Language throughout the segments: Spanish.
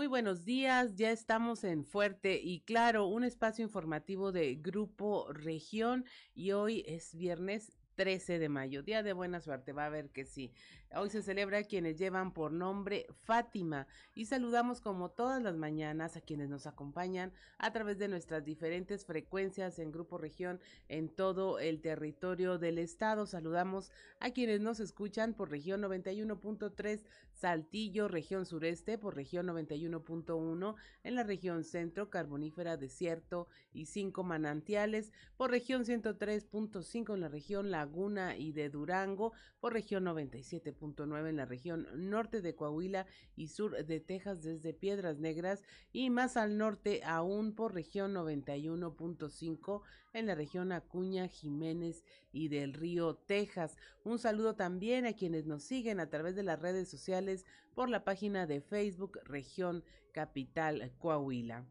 Muy buenos días, ya estamos en Fuerte y claro, un espacio informativo de Grupo Región y hoy es viernes 13 de mayo, día de buena suerte, va a ver que sí. Hoy se celebra quienes llevan por nombre Fátima y saludamos como todas las mañanas a quienes nos acompañan a través de nuestras diferentes frecuencias en Grupo Región en todo el territorio del estado. Saludamos a quienes nos escuchan por región 91.3 Saltillo, región sureste, por región 91.1 en la región centro, carbonífera, desierto y cinco manantiales, por región 103.5 en la región Laguna y de Durango, por región 97 en la región norte de Coahuila y sur de Texas desde Piedras Negras y más al norte aún por región 91.5 en la región Acuña, Jiménez y del Río, Texas. Un saludo también a quienes nos siguen a través de las redes sociales por la página de Facebook Región Capital Coahuila.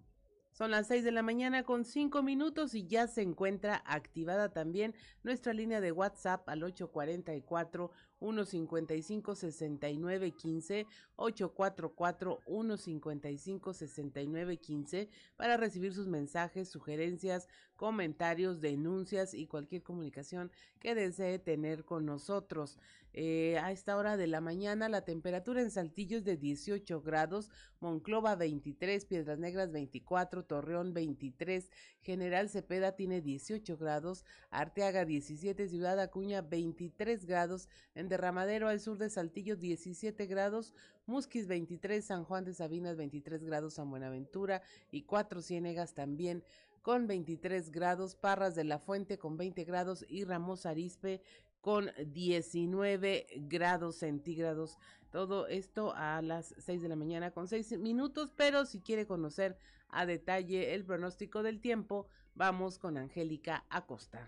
Son las 6 de la mañana con 5 minutos y ya se encuentra activada también nuestra línea de WhatsApp al 844 155 6915 844 155 6915 para recibir sus mensajes, sugerencias, comentarios, denuncias y cualquier comunicación que desee tener con nosotros. Eh, a esta hora de la mañana la temperatura en Saltillo es de 18 grados, Monclova 23, Piedras Negras 24, Torreón 23, General Cepeda tiene 18 grados, Arteaga 17, Ciudad Acuña 23 grados, Derramadero al sur de Saltillo 17 grados, Musquis 23, San Juan de Sabinas 23 grados, San Buenaventura y Cuatro Ciénegas también con 23 grados, Parras de la Fuente con 20 grados y Ramos Arispe con 19 grados centígrados. Todo esto a las 6 de la mañana con 6 minutos, pero si quiere conocer a detalle el pronóstico del tiempo, vamos con Angélica Acosta.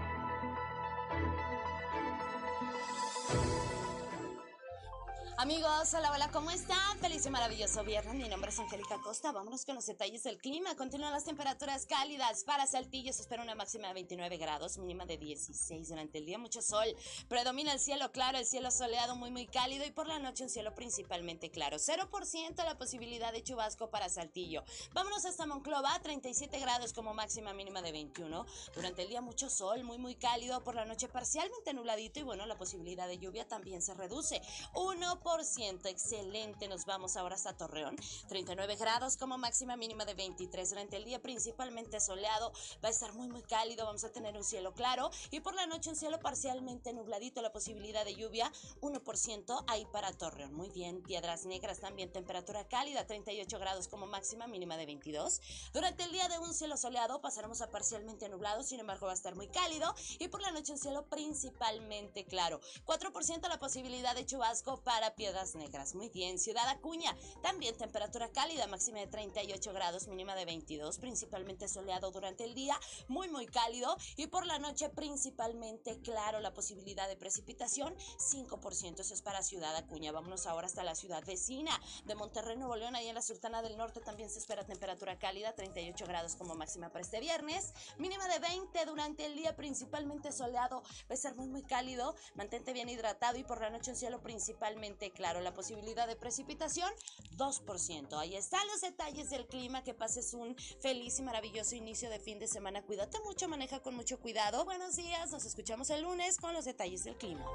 Amigos, hola, hola, ¿cómo están? Feliz y maravilloso viernes. Mi nombre es Angélica Costa. Vámonos con los detalles del clima. Continúan las temperaturas cálidas para Saltillo. Se espera una máxima de 29 grados, mínima de 16 durante el día. Mucho sol. Predomina el cielo claro, el cielo soleado muy, muy cálido y por la noche un cielo principalmente claro. 0% la posibilidad de chubasco para Saltillo. Vámonos hasta Monclova, 37 grados como máxima mínima de 21. Durante el día mucho sol, muy, muy cálido. Por la noche parcialmente nubladito y bueno, la posibilidad de lluvia también se reduce. 1% excelente. Nos vamos ahora hasta Torreón. 39 grados como máxima mínima de 23 durante el día, principalmente soleado. Va a estar muy, muy cálido. Vamos a tener un cielo claro y por la noche un cielo parcialmente nubladito. La posibilidad de lluvia, 1% ahí para Torreón. Muy bien. Piedras Negras también temperatura cálida, 38 grados como máxima mínima de 22. Durante el día de un cielo soleado pasaremos a parcialmente nublado, sin embargo va a estar muy cálido y por la noche un cielo principalmente claro. 4% la posibilidad de chubasco para Piedras Negras. Muy bien, Ciudad Acuña, también temperatura cálida, máxima de 38 grados, mínima de 22, principalmente soleado durante el día, muy muy cálido y por la noche principalmente claro la posibilidad de precipitación, 5%, eso es para Ciudad Acuña. Vámonos ahora hasta la ciudad vecina de Monterrey, Nuevo León, ahí en la Sultana del Norte también se espera temperatura cálida, 38 grados como máxima para este viernes, mínima de 20 durante el día, principalmente soleado, va a ser muy muy cálido, mantente bien hidratado y por la noche un cielo principalmente claro. La posibilidad de precipitación, 2%. Ahí están los detalles del clima. Que pases un feliz y maravilloso inicio de fin de semana. Cuídate mucho, maneja con mucho cuidado. Buenos días, nos escuchamos el lunes con los detalles del clima.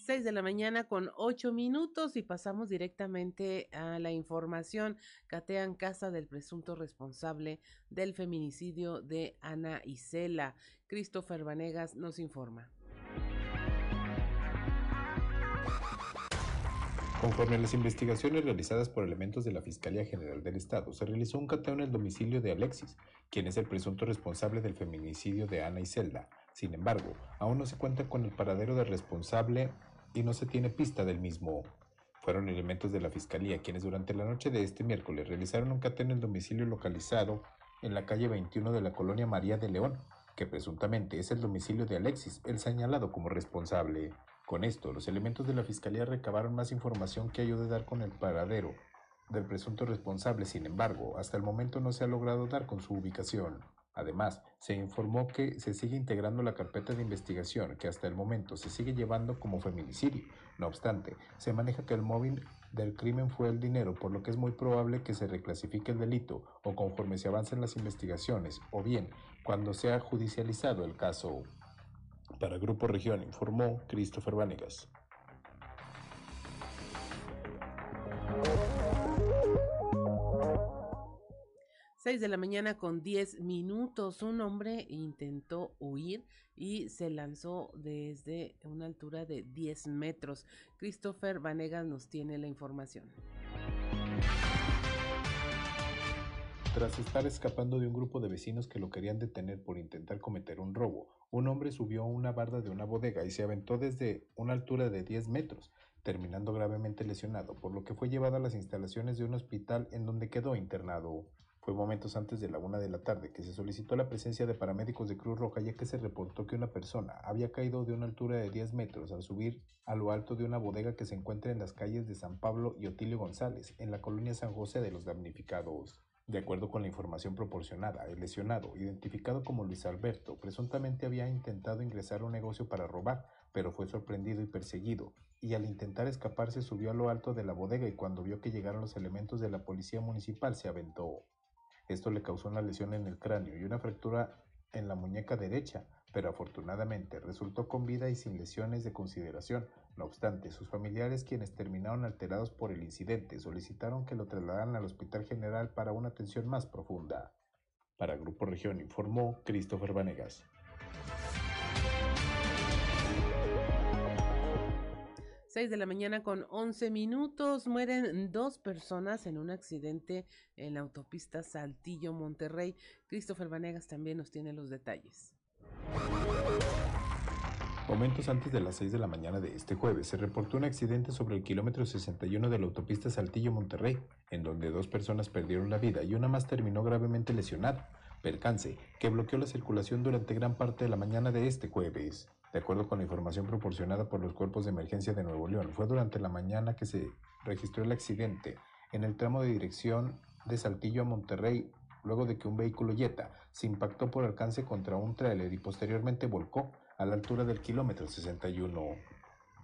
6 de la mañana con 8 minutos y pasamos directamente a la información. Catean casa del presunto responsable del feminicidio de Ana Isela. Christopher Vanegas nos informa. Conforme a las investigaciones realizadas por elementos de la Fiscalía General del Estado, se realizó un cateo en el domicilio de Alexis, quien es el presunto responsable del feminicidio de Ana Iselda. Sin embargo, aún no se cuenta con el paradero del responsable y no se tiene pista del mismo. Fueron elementos de la Fiscalía quienes durante la noche de este miércoles realizaron un cateo en el domicilio localizado en la calle 21 de la colonia María de León, que presuntamente es el domicilio de Alexis, el señalado como responsable. Con esto, los elementos de la Fiscalía recabaron más información que ayude a dar con el paradero del presunto responsable, sin embargo, hasta el momento no se ha logrado dar con su ubicación. Además, se informó que se sigue integrando la carpeta de investigación que hasta el momento se sigue llevando como feminicidio. No obstante, se maneja que el móvil del crimen fue el dinero, por lo que es muy probable que se reclasifique el delito o conforme se avancen las investigaciones, o bien cuando sea judicializado el caso. Para Grupo Región informó Christopher Vanegas. 6 de la mañana con 10 minutos. Un hombre intentó huir y se lanzó desde una altura de 10 metros. Christopher Vanegas nos tiene la información. Tras estar escapando de un grupo de vecinos que lo querían detener por intentar cometer un robo, un hombre subió una barda de una bodega y se aventó desde una altura de 10 metros, terminando gravemente lesionado, por lo que fue llevado a las instalaciones de un hospital en donde quedó internado. Fue momentos antes de la una de la tarde que se solicitó la presencia de paramédicos de Cruz Roja ya que se reportó que una persona había caído de una altura de 10 metros al subir a lo alto de una bodega que se encuentra en las calles de San Pablo y Otilio González, en la colonia San José de los damnificados. De acuerdo con la información proporcionada, el lesionado, identificado como Luis Alberto, presuntamente había intentado ingresar a un negocio para robar, pero fue sorprendido y perseguido, y al intentar escaparse subió a lo alto de la bodega y cuando vio que llegaron los elementos de la policía municipal se aventó. Esto le causó una lesión en el cráneo y una fractura en la muñeca derecha, pero afortunadamente resultó con vida y sin lesiones de consideración. No obstante, sus familiares, quienes terminaron alterados por el incidente, solicitaron que lo trasladaran al Hospital General para una atención más profunda. Para Grupo Región informó Christopher Vanegas. 6 de la mañana con 11 minutos. Mueren dos personas en un accidente en la autopista Saltillo Monterrey. Christopher Vanegas también nos tiene los detalles. Momentos antes de las 6 de la mañana de este jueves se reportó un accidente sobre el kilómetro 61 de la autopista Saltillo Monterrey, en donde dos personas perdieron la vida y una más terminó gravemente lesionada. Percance que bloqueó la circulación durante gran parte de la mañana de este jueves. De acuerdo con la información proporcionada por los cuerpos de emergencia de Nuevo León, fue durante la mañana que se registró el accidente en el tramo de dirección de Saltillo a Monterrey, luego de que un vehículo Jetta se impactó por alcance contra un tráiler y posteriormente volcó a la altura del kilómetro 61.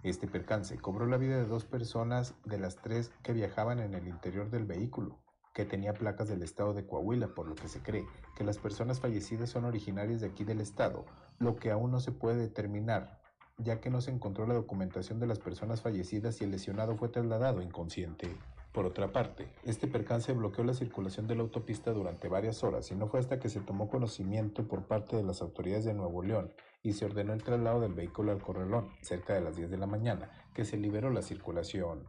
Este percance cobró la vida de dos personas de las tres que viajaban en el interior del vehículo que tenía placas del estado de Coahuila, por lo que se cree que las personas fallecidas son originarias de aquí del estado, lo que aún no se puede determinar, ya que no se encontró la documentación de las personas fallecidas y el lesionado fue trasladado inconsciente. Por otra parte, este percance bloqueó la circulación de la autopista durante varias horas y no fue hasta que se tomó conocimiento por parte de las autoridades de Nuevo León y se ordenó el traslado del vehículo al corralón cerca de las 10 de la mañana que se liberó la circulación.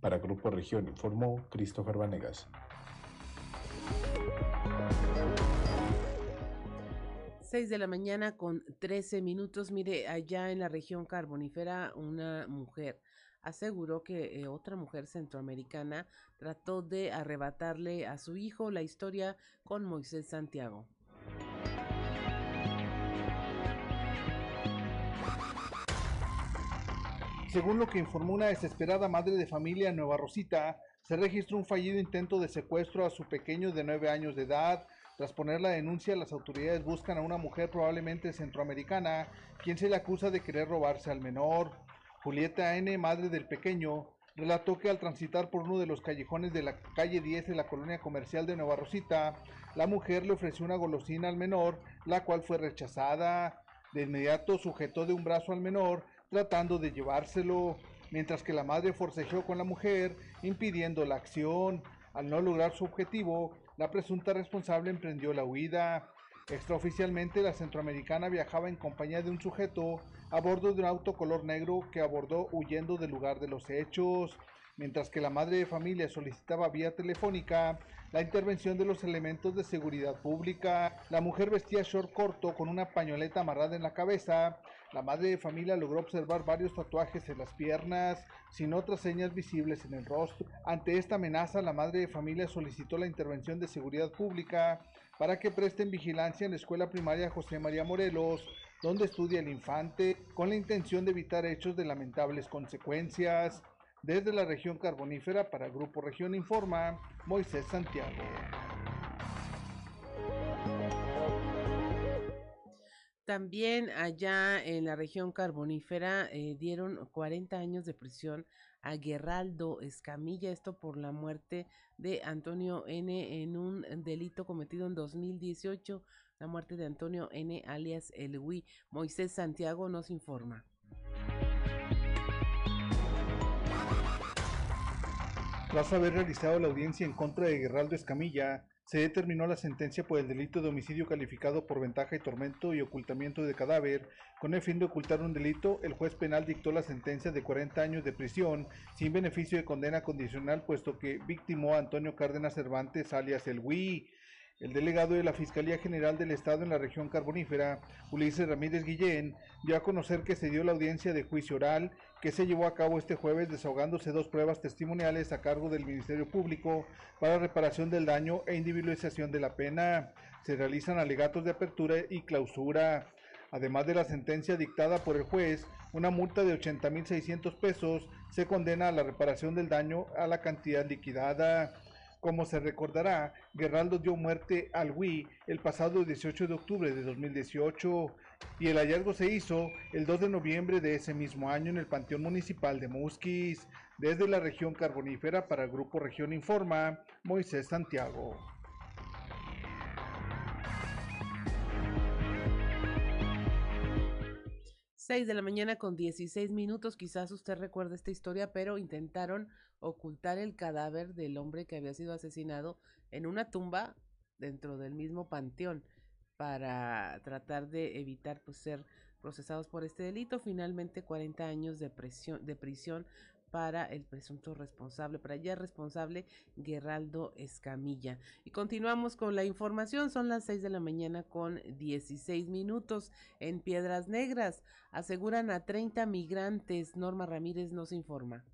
Para Grupo Región informó Christopher Vanegas. 6 de la mañana con 13 minutos. Mire, allá en la región carbonífera, una mujer aseguró que eh, otra mujer centroamericana trató de arrebatarle a su hijo la historia con Moisés Santiago. Según lo que informó una desesperada madre de familia en Nueva Rosita, se registró un fallido intento de secuestro a su pequeño de 9 años de edad tras poner la denuncia, las autoridades buscan a una mujer probablemente centroamericana, quien se le acusa de querer robarse al menor. Julieta N., madre del pequeño, relató que al transitar por uno de los callejones de la calle 10 de la colonia comercial de Nueva Rosita, la mujer le ofreció una golosina al menor, la cual fue rechazada. De inmediato sujetó de un brazo al menor, tratando de llevárselo, mientras que la madre forcejeó con la mujer, impidiendo la acción. Al no lograr su objetivo, la presunta responsable emprendió la huida. Extraoficialmente, la centroamericana viajaba en compañía de un sujeto a bordo de un auto color negro que abordó huyendo del lugar de los hechos, mientras que la madre de familia solicitaba vía telefónica la intervención de los elementos de seguridad pública. La mujer vestía short corto con una pañoleta amarrada en la cabeza. La madre de familia logró observar varios tatuajes en las piernas, sin otras señas visibles en el rostro. Ante esta amenaza, la madre de familia solicitó la intervención de seguridad pública para que presten vigilancia en la escuela primaria José María Morelos, donde estudia el infante con la intención de evitar hechos de lamentables consecuencias. Desde la región carbonífera para Grupo Región Informa, Moisés Santiago. También allá en la región carbonífera eh, dieron 40 años de prisión a Guerraldo Escamilla, esto por la muerte de Antonio N. en un delito cometido en 2018, la muerte de Antonio N. alias El Moisés Santiago nos informa. Tras haber realizado la audiencia en contra de Guerraldo Escamilla, se determinó la sentencia por el delito de homicidio calificado por ventaja y tormento y ocultamiento de cadáver. Con el fin de ocultar un delito, el juez penal dictó la sentencia de 40 años de prisión sin beneficio de condena condicional, puesto que victimó a Antonio Cárdenas Cervantes, alias el Wii. El delegado de la Fiscalía General del Estado en la región carbonífera, Ulises Ramírez Guillén, dio a conocer que se dio la audiencia de juicio oral que se llevó a cabo este jueves desahogándose dos pruebas testimoniales a cargo del Ministerio Público para reparación del daño e individualización de la pena. Se realizan alegatos de apertura y clausura. Además de la sentencia dictada por el juez, una multa de 80.600 pesos se condena a la reparación del daño a la cantidad liquidada. Como se recordará, Guerraldo dio muerte al Wii el pasado 18 de octubre de 2018 y el hallazgo se hizo el 2 de noviembre de ese mismo año en el Panteón Municipal de Musquis. Desde la región carbonífera para el Grupo Región Informa, Moisés Santiago. 6 de la mañana con 16 minutos, quizás usted recuerde esta historia, pero intentaron ocultar el cadáver del hombre que había sido asesinado en una tumba dentro del mismo panteón para tratar de evitar pues, ser procesados por este delito. Finalmente 40 años de, prisión, de prisión para el presunto responsable, para ya responsable Guerraldo Escamilla. Y continuamos con la información, son las 6 de la mañana con 16 minutos en Piedras Negras. Aseguran a 30 migrantes, Norma Ramírez nos informa.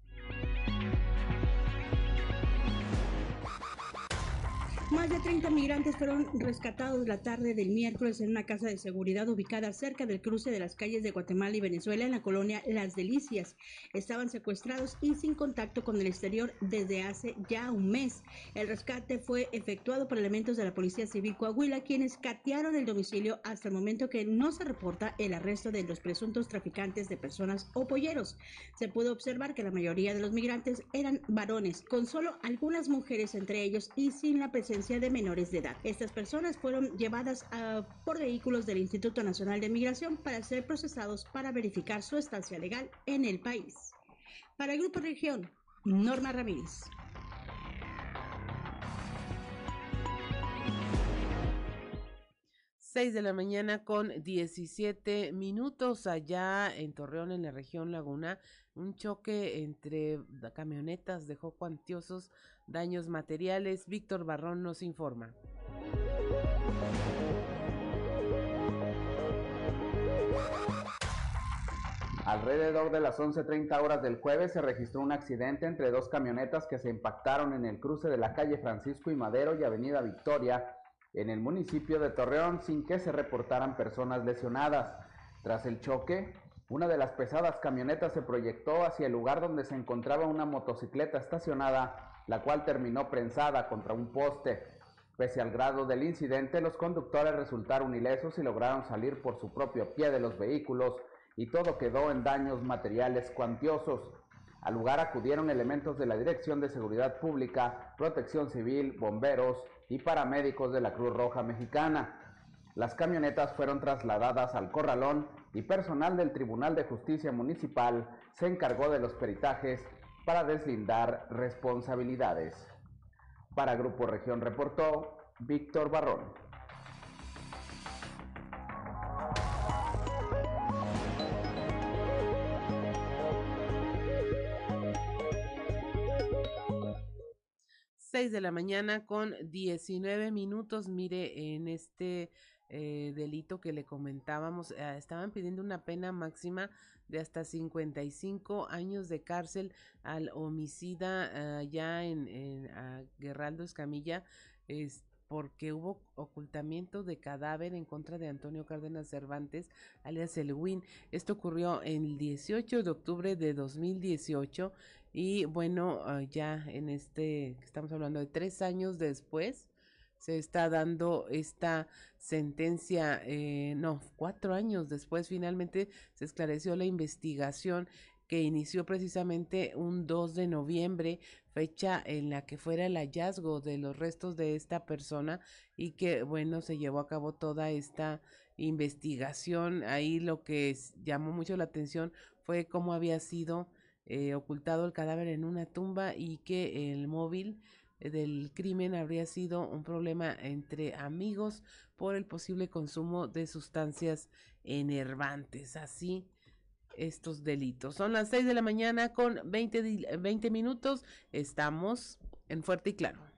Más de 30 migrantes fueron rescatados la tarde del miércoles en una casa de seguridad ubicada cerca del cruce de las calles de Guatemala y Venezuela en la colonia Las Delicias. Estaban secuestrados y sin contacto con el exterior desde hace ya un mes. El rescate fue efectuado por elementos de la Policía Civil Coahuila, quienes catearon el domicilio hasta el momento que no se reporta el arresto de los presuntos traficantes de personas o polleros. Se pudo observar que la mayoría de los migrantes eran varones, con solo algunas mujeres entre ellos y sin la presencia de menores de edad. Estas personas fueron llevadas a, por vehículos del Instituto Nacional de Migración para ser procesados para verificar su estancia legal en el país. Para el Grupo Región, Norma Ramírez. 6 de la mañana con 17 minutos allá en Torreón, en la región Laguna. Un choque entre camionetas dejó cuantiosos daños materiales. Víctor Barrón nos informa. Alrededor de las 11.30 horas del jueves se registró un accidente entre dos camionetas que se impactaron en el cruce de la calle Francisco y Madero y Avenida Victoria en el municipio de Torreón sin que se reportaran personas lesionadas. Tras el choque, una de las pesadas camionetas se proyectó hacia el lugar donde se encontraba una motocicleta estacionada la cual terminó prensada contra un poste. Pese al grado del incidente, los conductores resultaron ilesos y lograron salir por su propio pie de los vehículos y todo quedó en daños materiales cuantiosos. Al lugar acudieron elementos de la Dirección de Seguridad Pública, Protección Civil, bomberos y paramédicos de la Cruz Roja Mexicana. Las camionetas fueron trasladadas al corralón y personal del Tribunal de Justicia Municipal se encargó de los peritajes para deslindar responsabilidades. Para Grupo Región reportó Víctor Barrón. Seis de la mañana con 19 minutos. Mire, en este eh, delito que le comentábamos, eh, estaban pidiendo una pena máxima de hasta 55 años de cárcel al homicida uh, ya en, en Guerraldo Escamilla. Es, porque hubo ocultamiento de cadáver en contra de Antonio Cárdenas Cervantes, alias El Win. Esto ocurrió el 18 de octubre de 2018 y bueno, ah, ya en este, estamos hablando de tres años después, se está dando esta sentencia, eh, no, cuatro años después finalmente se esclareció la investigación que inició precisamente un 2 de noviembre, fecha en la que fuera el hallazgo de los restos de esta persona y que, bueno, se llevó a cabo toda esta investigación. Ahí lo que llamó mucho la atención fue cómo había sido eh, ocultado el cadáver en una tumba y que el móvil del crimen habría sido un problema entre amigos por el posible consumo de sustancias enervantes. Así estos delitos. Son las 6 de la mañana con 20, 20 minutos. Estamos en Fuerte y Claro.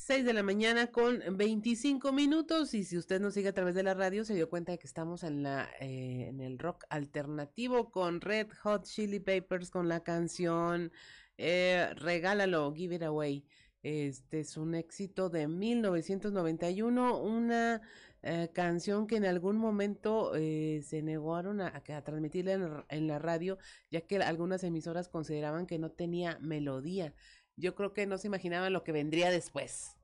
6 de la mañana con 25 minutos y si usted nos sigue a través de la radio se dio cuenta de que estamos en la eh, en el rock alternativo con Red Hot Chili Papers con la canción eh, Regálalo, Give It Away. Este es un éxito de 1991, una eh, canción que en algún momento se negaron a, transmitirla en la radio, ya que algunas emisoras consideraban que no tenía melodía yo creo que no se imaginaban lo que vendría después.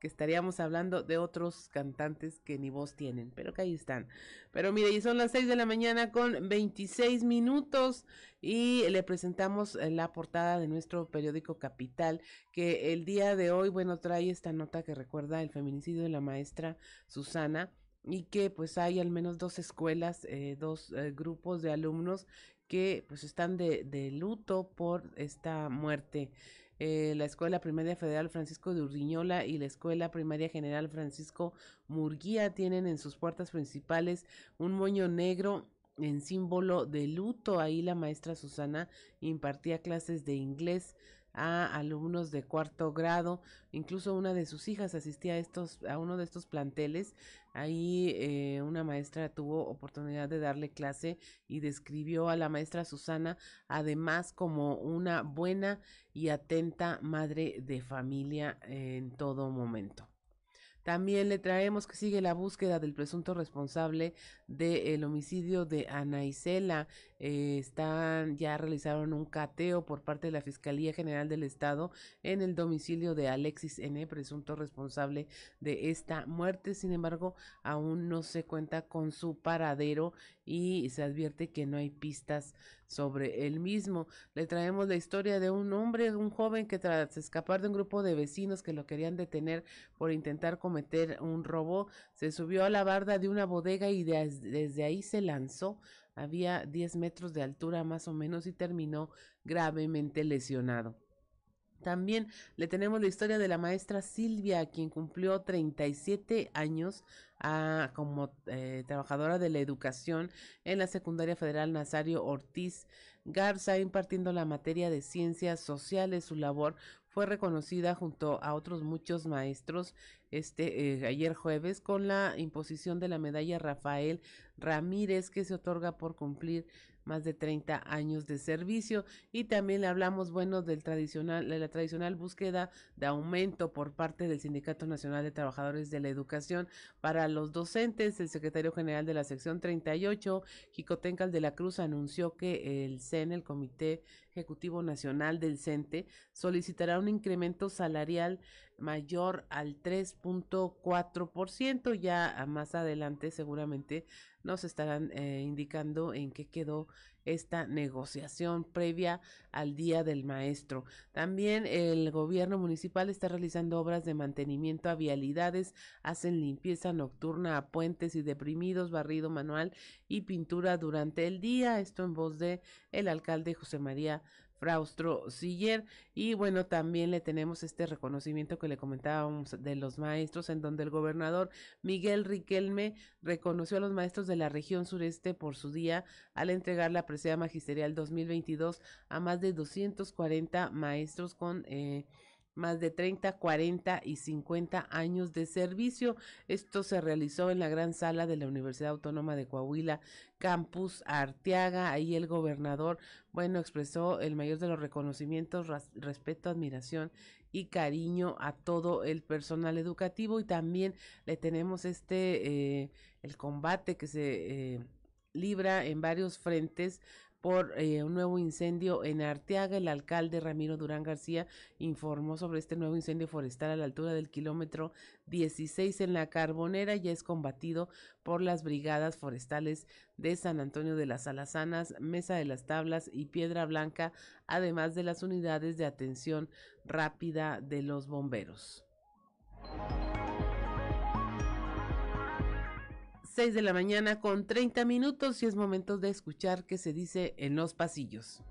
Que estaríamos hablando de otros cantantes que ni voz tienen, pero que ahí están. Pero mire, y son las 6 de la mañana con 26 minutos y le presentamos eh, la portada de nuestro periódico Capital, que el día de hoy, bueno, trae esta nota que recuerda el feminicidio de la maestra Susana y que pues hay al menos dos escuelas, eh, dos eh, grupos de alumnos que pues están de, de luto por esta muerte. Eh, la Escuela Primaria Federal Francisco de Urdiñola y la Escuela Primaria General Francisco Murguía tienen en sus puertas principales un moño negro en símbolo de luto. Ahí la maestra Susana impartía clases de inglés a alumnos de cuarto grado, incluso una de sus hijas asistía a estos, a uno de estos planteles. Ahí eh, una maestra tuvo oportunidad de darle clase y describió a la maestra Susana además como una buena y atenta madre de familia en todo momento. También le traemos que sigue la búsqueda del presunto responsable del homicidio de Ana Isela. Eh, están, ya realizaron un cateo por parte de la Fiscalía General del Estado en el domicilio de Alexis N., presunto responsable de esta muerte. Sin embargo, aún no se cuenta con su paradero y se advierte que no hay pistas sobre el mismo. Le traemos la historia de un hombre, un joven que tras escapar de un grupo de vecinos que lo querían detener por intentar cometer un robo, se subió a la barda de una bodega y desde ahí se lanzó había 10 metros de altura más o menos y terminó gravemente lesionado. También le tenemos la historia de la maestra Silvia, quien cumplió 37 años ah, como eh, trabajadora de la educación en la Secundaria Federal Nazario Ortiz Garza, impartiendo la materia de ciencias sociales. Su labor fue reconocida junto a otros muchos maestros este eh, ayer jueves con la imposición de la medalla Rafael Ramírez que se otorga por cumplir más de 30 años de servicio. Y también le hablamos bueno del tradicional de la tradicional búsqueda de aumento por parte del Sindicato Nacional de Trabajadores de la Educación para los docentes. El secretario general de la sección 38 Jicotencal de la Cruz anunció que el CEN el Comité Ejecutivo Nacional del CENTE solicitará un incremento salarial mayor al 3.4%. Ya más adelante seguramente nos estarán eh, indicando en qué quedó esta negociación previa al Día del Maestro. También el gobierno municipal está realizando obras de mantenimiento a vialidades, hacen limpieza nocturna a puentes y deprimidos, barrido manual y pintura durante el día. Esto en voz de el alcalde José María Fraustro Siller. Y bueno, también le tenemos este reconocimiento que le comentábamos de los maestros, en donde el gobernador Miguel Riquelme reconoció a los maestros de la región sureste por su día al entregar la presea magisterial 2022 a más de 240 maestros con... Eh, más de 30, 40 y 50 años de servicio. Esto se realizó en la gran sala de la Universidad Autónoma de Coahuila, Campus Arteaga. Ahí el gobernador, bueno, expresó el mayor de los reconocimientos, respeto, admiración y cariño a todo el personal educativo y también le tenemos este, eh, el combate que se... Eh, libra en varios frentes por eh, un nuevo incendio en Arteaga. El alcalde Ramiro Durán García informó sobre este nuevo incendio forestal a la altura del kilómetro 16 en la Carbonera. Ya es combatido por las brigadas forestales de San Antonio de las Alazanas, Mesa de las Tablas y Piedra Blanca, además de las unidades de atención rápida de los bomberos. 6 de la mañana con 30 minutos y es momento de escuchar qué se dice en los pasillos.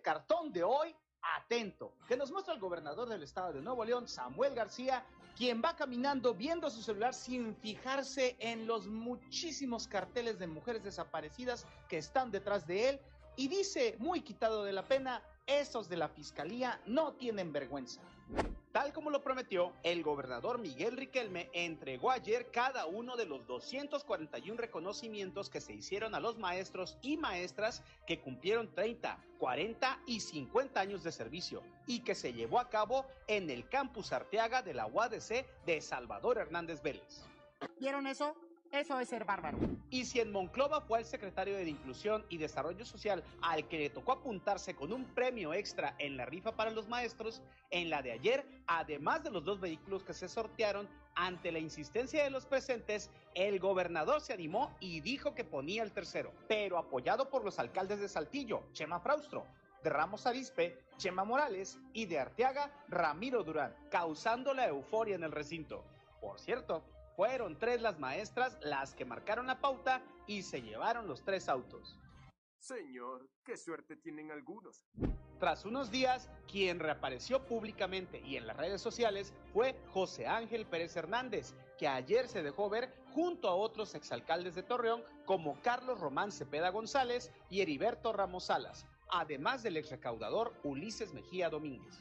Cartón de hoy, atento, que nos muestra el gobernador del estado de Nuevo León, Samuel García, quien va caminando viendo su celular sin fijarse en los muchísimos carteles de mujeres desaparecidas que están detrás de él y dice, muy quitado de la pena, esos de la fiscalía no tienen vergüenza. Tal como lo prometió, el gobernador Miguel Riquelme entregó ayer cada uno de los 241 reconocimientos que se hicieron a los maestros y maestras que cumplieron 30, 40 y 50 años de servicio y que se llevó a cabo en el campus Arteaga de la UADC de Salvador Hernández Vélez. ¿Vieron eso? Eso es ser bárbaro. Y si en Monclova fue el secretario de Inclusión y Desarrollo Social al que le tocó apuntarse con un premio extra en la rifa para los maestros, en la de ayer, además de los dos vehículos que se sortearon, ante la insistencia de los presentes, el gobernador se animó y dijo que ponía el tercero, pero apoyado por los alcaldes de Saltillo, Chema Fraustro, de Ramos Arispe, Chema Morales y de Arteaga, Ramiro Durán, causando la euforia en el recinto. Por cierto, fueron tres las maestras las que marcaron la pauta y se llevaron los tres autos. Señor, qué suerte tienen algunos. Tras unos días, quien reapareció públicamente y en las redes sociales fue José Ángel Pérez Hernández, que ayer se dejó ver junto a otros exalcaldes de Torreón como Carlos Román Cepeda González y Heriberto Ramos Salas, además del exrecaudador Ulises Mejía Domínguez.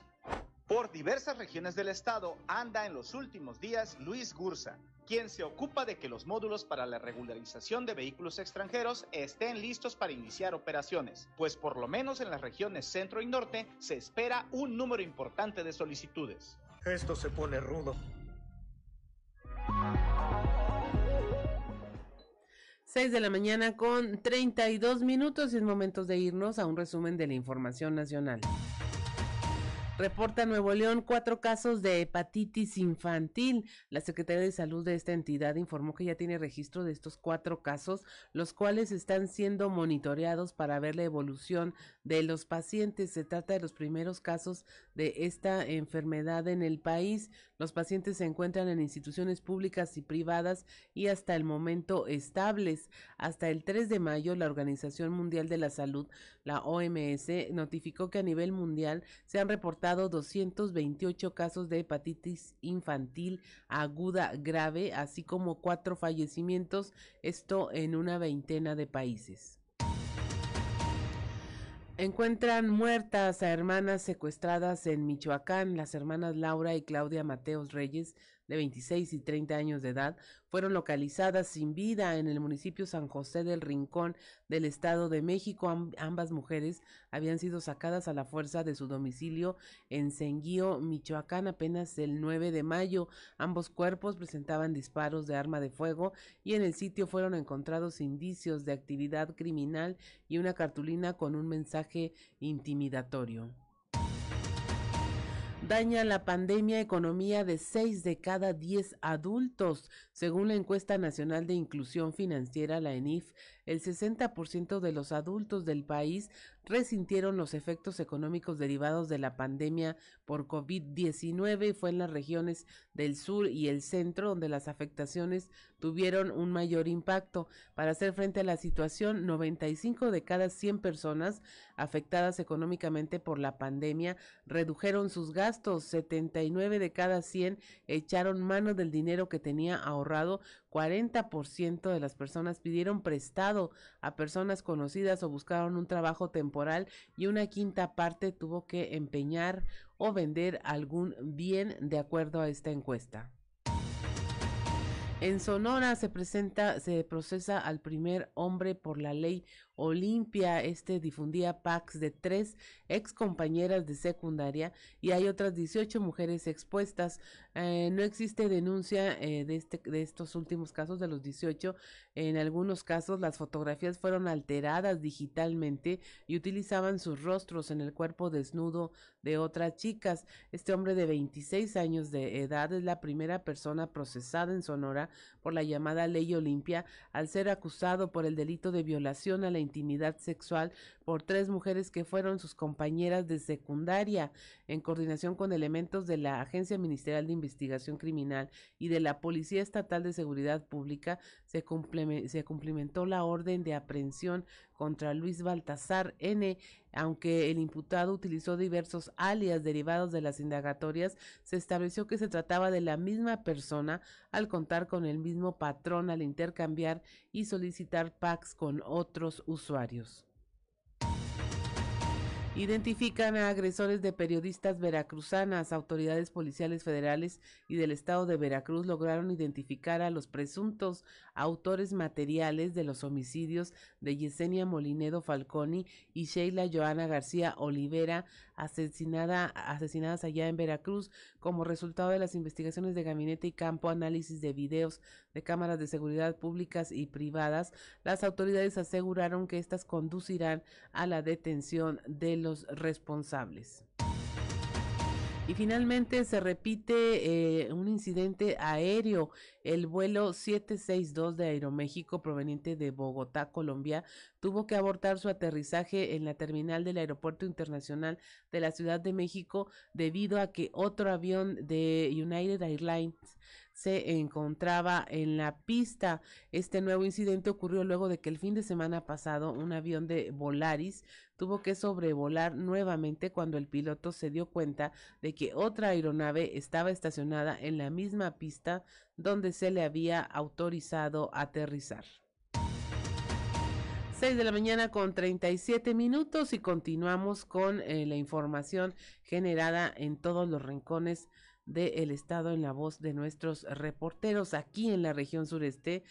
Por diversas regiones del estado anda en los últimos días Luis Gursa, quien se ocupa de que los módulos para la regularización de vehículos extranjeros estén listos para iniciar operaciones, pues por lo menos en las regiones centro y norte se espera un número importante de solicitudes. Esto se pone rudo. 6 de la mañana con 32 minutos y es momento de irnos a un resumen de la información nacional. Reporta Nuevo León cuatro casos de hepatitis infantil. La Secretaría de Salud de esta entidad informó que ya tiene registro de estos cuatro casos, los cuales están siendo monitoreados para ver la evolución de los pacientes. Se trata de los primeros casos de esta enfermedad en el país. Los pacientes se encuentran en instituciones públicas y privadas y hasta el momento estables. Hasta el 3 de mayo, la Organización Mundial de la Salud, la OMS, notificó que a nivel mundial se han reportado 228 casos de hepatitis infantil aguda grave, así como cuatro fallecimientos, esto en una veintena de países. Encuentran muertas a hermanas secuestradas en Michoacán. Las hermanas Laura y Claudia Mateos Reyes de 26 y 30 años de edad fueron localizadas sin vida en el municipio San José del Rincón del Estado de México. ambas mujeres habían sido sacadas a la fuerza de su domicilio en Senguío, Michoacán, apenas el 9 de mayo. Ambos cuerpos presentaban disparos de arma de fuego y en el sitio fueron encontrados indicios de actividad criminal y una cartulina con un mensaje intimidatorio daña la pandemia economía de 6 de cada 10 adultos. Según la encuesta nacional de inclusión financiera, la ENIF, el 60% de los adultos del país resintieron los efectos económicos derivados de la pandemia por COVID-19 y fue en las regiones del sur y el centro donde las afectaciones tuvieron un mayor impacto. Para hacer frente a la situación, 95 de cada 100 personas afectadas económicamente por la pandemia redujeron sus gastos, 79 de cada 100 echaron mano del dinero que tenía ahorrado 40% de las personas pidieron prestado a personas conocidas o buscaron un trabajo temporal y una quinta parte tuvo que empeñar o vender algún bien de acuerdo a esta encuesta. En Sonora se presenta, se procesa al primer hombre por la ley Olimpia. Este difundía packs de tres ex compañeras de secundaria y hay otras 18 mujeres expuestas. Eh, no existe denuncia eh, de, este, de estos últimos casos, de los 18. En algunos casos las fotografías fueron alteradas digitalmente y utilizaban sus rostros en el cuerpo desnudo de otras chicas. Este hombre de 26 años de edad es la primera persona procesada en Sonora por la llamada Ley Olimpia al ser acusado por el delito de violación a la intimidad sexual por tres mujeres que fueron sus compañeras de secundaria. En coordinación con elementos de la Agencia Ministerial de Investigación Criminal y de la Policía Estatal de Seguridad Pública, se, cumplimentó la orden de aprehensión contra Luis Baltasar N. Aunque el imputado utilizó diversos alias derivados de las indagatorias, se estableció que se trataba de la misma persona al contar con el mismo patrón al intercambiar y solicitar packs con otros usuarios. Identifican a agresores de periodistas veracruzanas. Autoridades policiales federales y del estado de Veracruz lograron identificar a los presuntos autores materiales de los homicidios de Yesenia Molinedo Falconi y Sheila Joana García Olivera, asesinada, asesinadas allá en Veracruz, como resultado de las investigaciones de gabinete y campo, análisis de videos de cámaras de seguridad públicas y privadas. Las autoridades aseguraron que éstas conducirán a la detención de los responsables. Y finalmente se repite eh, un incidente aéreo. El vuelo 762 de Aeroméxico proveniente de Bogotá, Colombia, tuvo que abortar su aterrizaje en la terminal del Aeropuerto Internacional de la Ciudad de México debido a que otro avión de United Airlines se encontraba en la pista. Este nuevo incidente ocurrió luego de que el fin de semana pasado un avión de Volaris tuvo que sobrevolar nuevamente cuando el piloto se dio cuenta de que otra aeronave estaba estacionada en la misma pista donde se le había autorizado aterrizar. 6 de la mañana con 37 minutos y continuamos con eh, la información generada en todos los rincones del Estado en la voz de nuestros reporteros aquí en la región sureste,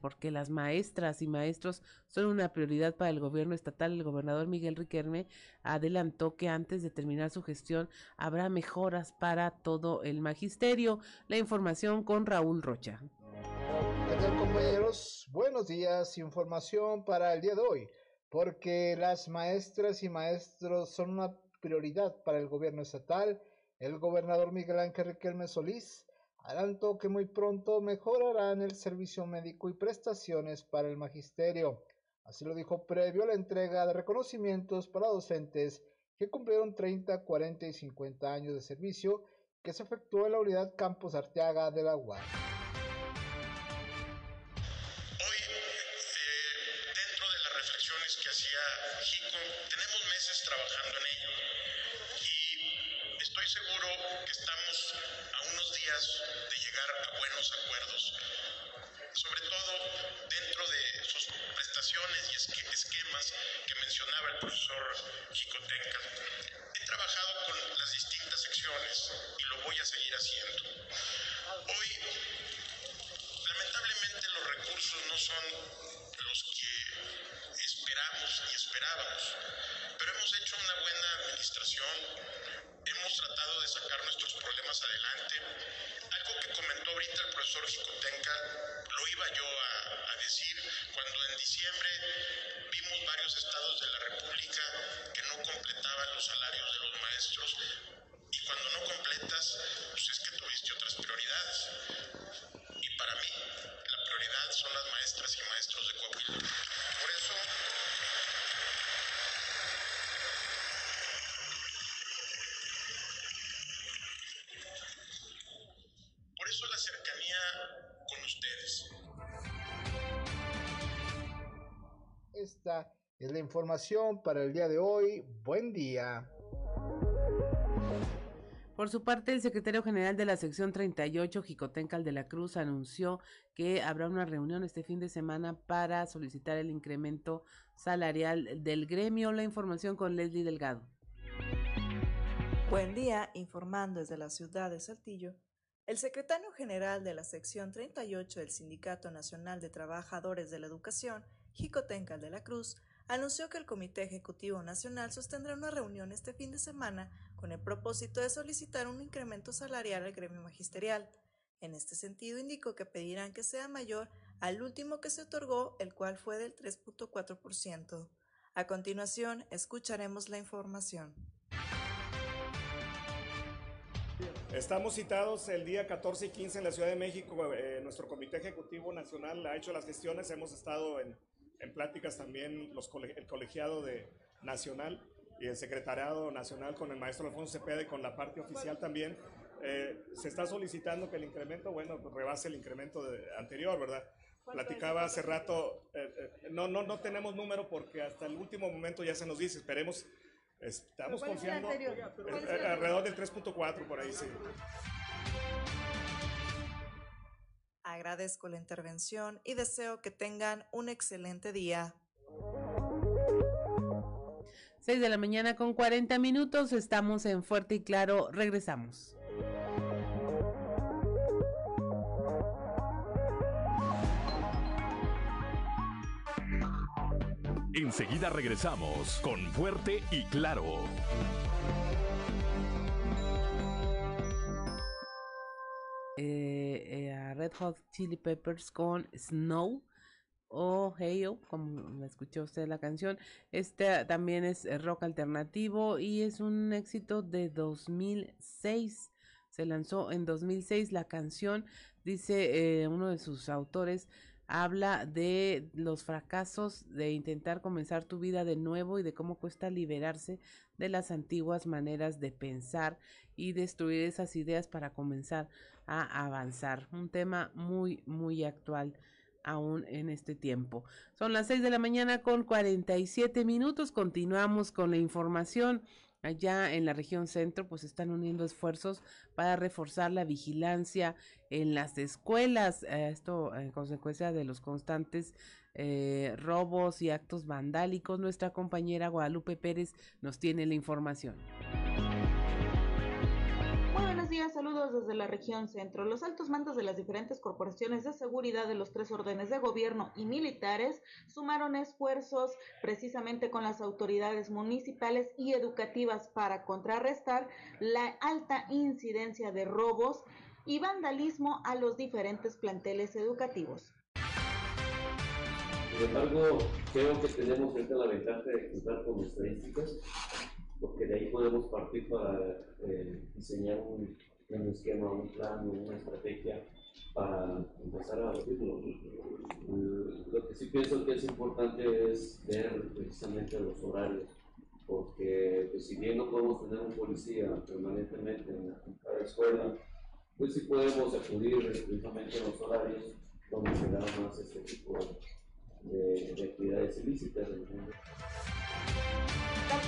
porque las maestras y maestros son una prioridad para el gobierno estatal. El gobernador Miguel Riquelme adelantó que antes de terminar su gestión habrá mejoras para todo el magisterio. La información con Raúl Rocha. ¿Qué tal compañeros? Buenos días, información para el día de hoy, porque las maestras y maestros son una prioridad para el gobierno estatal el gobernador Miguel Ángel Riquelme Solís adelantó que muy pronto mejorarán el servicio médico y prestaciones para el magisterio. Así lo dijo previo a la entrega de reconocimientos para docentes que cumplieron 30, 40 y 50 años de servicio que se efectuó en la unidad Campos Arteaga de la UAS. He trabajado con las distintas secciones y lo voy a seguir haciendo. Hoy, lamentablemente, los recursos no son los que esperamos y esperábamos, pero hemos hecho una buena administración, hemos tratado de sacar nuestros problemas adelante. Algo que comentó ahorita el profesor Jicotenca, lo iba yo a, a decir cuando en diciembre vimos varios estados de la República que no completaban los salarios de los maestros y cuando no completas, pues es que tuviste otras prioridades. Y para mí, la prioridad son las maestras y maestros de Coahuila. Por eso, es la información para el día de hoy. Buen día. Por su parte, el secretario general de la sección 38, Jicotencal de la Cruz, anunció que habrá una reunión este fin de semana para solicitar el incremento salarial del gremio. La información con Leslie Delgado. Buen día, informando desde la ciudad de Saltillo. El secretario general de la sección 38 del Sindicato Nacional de Trabajadores de la Educación, Jicotencal de la Cruz, anunció que el Comité Ejecutivo Nacional sostendrá una reunión este fin de semana con el propósito de solicitar un incremento salarial al gremio magisterial. En este sentido, indicó que pedirán que sea mayor al último que se otorgó, el cual fue del 3.4%. A continuación, escucharemos la información. Estamos citados el día 14 y 15 en la Ciudad de México. Eh, nuestro Comité Ejecutivo Nacional ha hecho las gestiones. Hemos estado en, en pláticas también los el colegiado de nacional y el secretariado nacional con el maestro Alfonso Cepeda y con la parte oficial también. Eh, se está solicitando que el incremento, bueno, pues rebase el incremento de, anterior, ¿verdad? Platicaba hace rato, eh, eh, no, no, no tenemos número porque hasta el último momento ya se nos dice, esperemos, estamos confiando alrededor del 3.4 por ahí, sí. Agradezco la intervención y deseo que tengan un excelente día. 6 de la mañana con 40 minutos, estamos en Fuerte y Claro, regresamos. Enseguida regresamos con Fuerte y Claro. Eh, eh, Red Hot Chili Peppers con Snow o Hail, como escuchó usted la canción. Este también es rock alternativo y es un éxito de 2006. Se lanzó en 2006 la canción, dice eh, uno de sus autores, habla de los fracasos de intentar comenzar tu vida de nuevo y de cómo cuesta liberarse de las antiguas maneras de pensar y destruir esas ideas para comenzar a avanzar. Un tema muy, muy actual aún en este tiempo. Son las 6 de la mañana con 47 minutos. Continuamos con la información. Allá en la región centro, pues están uniendo esfuerzos para reforzar la vigilancia en las escuelas. Eh, esto en consecuencia de los constantes eh, robos y actos vandálicos. Nuestra compañera Guadalupe Pérez nos tiene la información. Días, saludos desde la región centro. Los altos mandos de las diferentes corporaciones de seguridad de los tres órdenes de gobierno y militares sumaron esfuerzos precisamente con las autoridades municipales y educativas para contrarrestar la alta incidencia de robos y vandalismo a los diferentes planteles educativos. Sin embargo, creo que tenemos ahorita la ventaja de contar con estadísticas porque de ahí podemos partir para eh, diseñar un, un, esquema, un plan, una estrategia para empezar a abrirlo. Lo que sí pienso que es importante es ver precisamente los horarios, porque pues, si bien no podemos tener un policía permanentemente en, cada escuela, pues sí podemos acudir precisamente a los horarios donde se da más este tipo de, de actividades ilícitas. Tal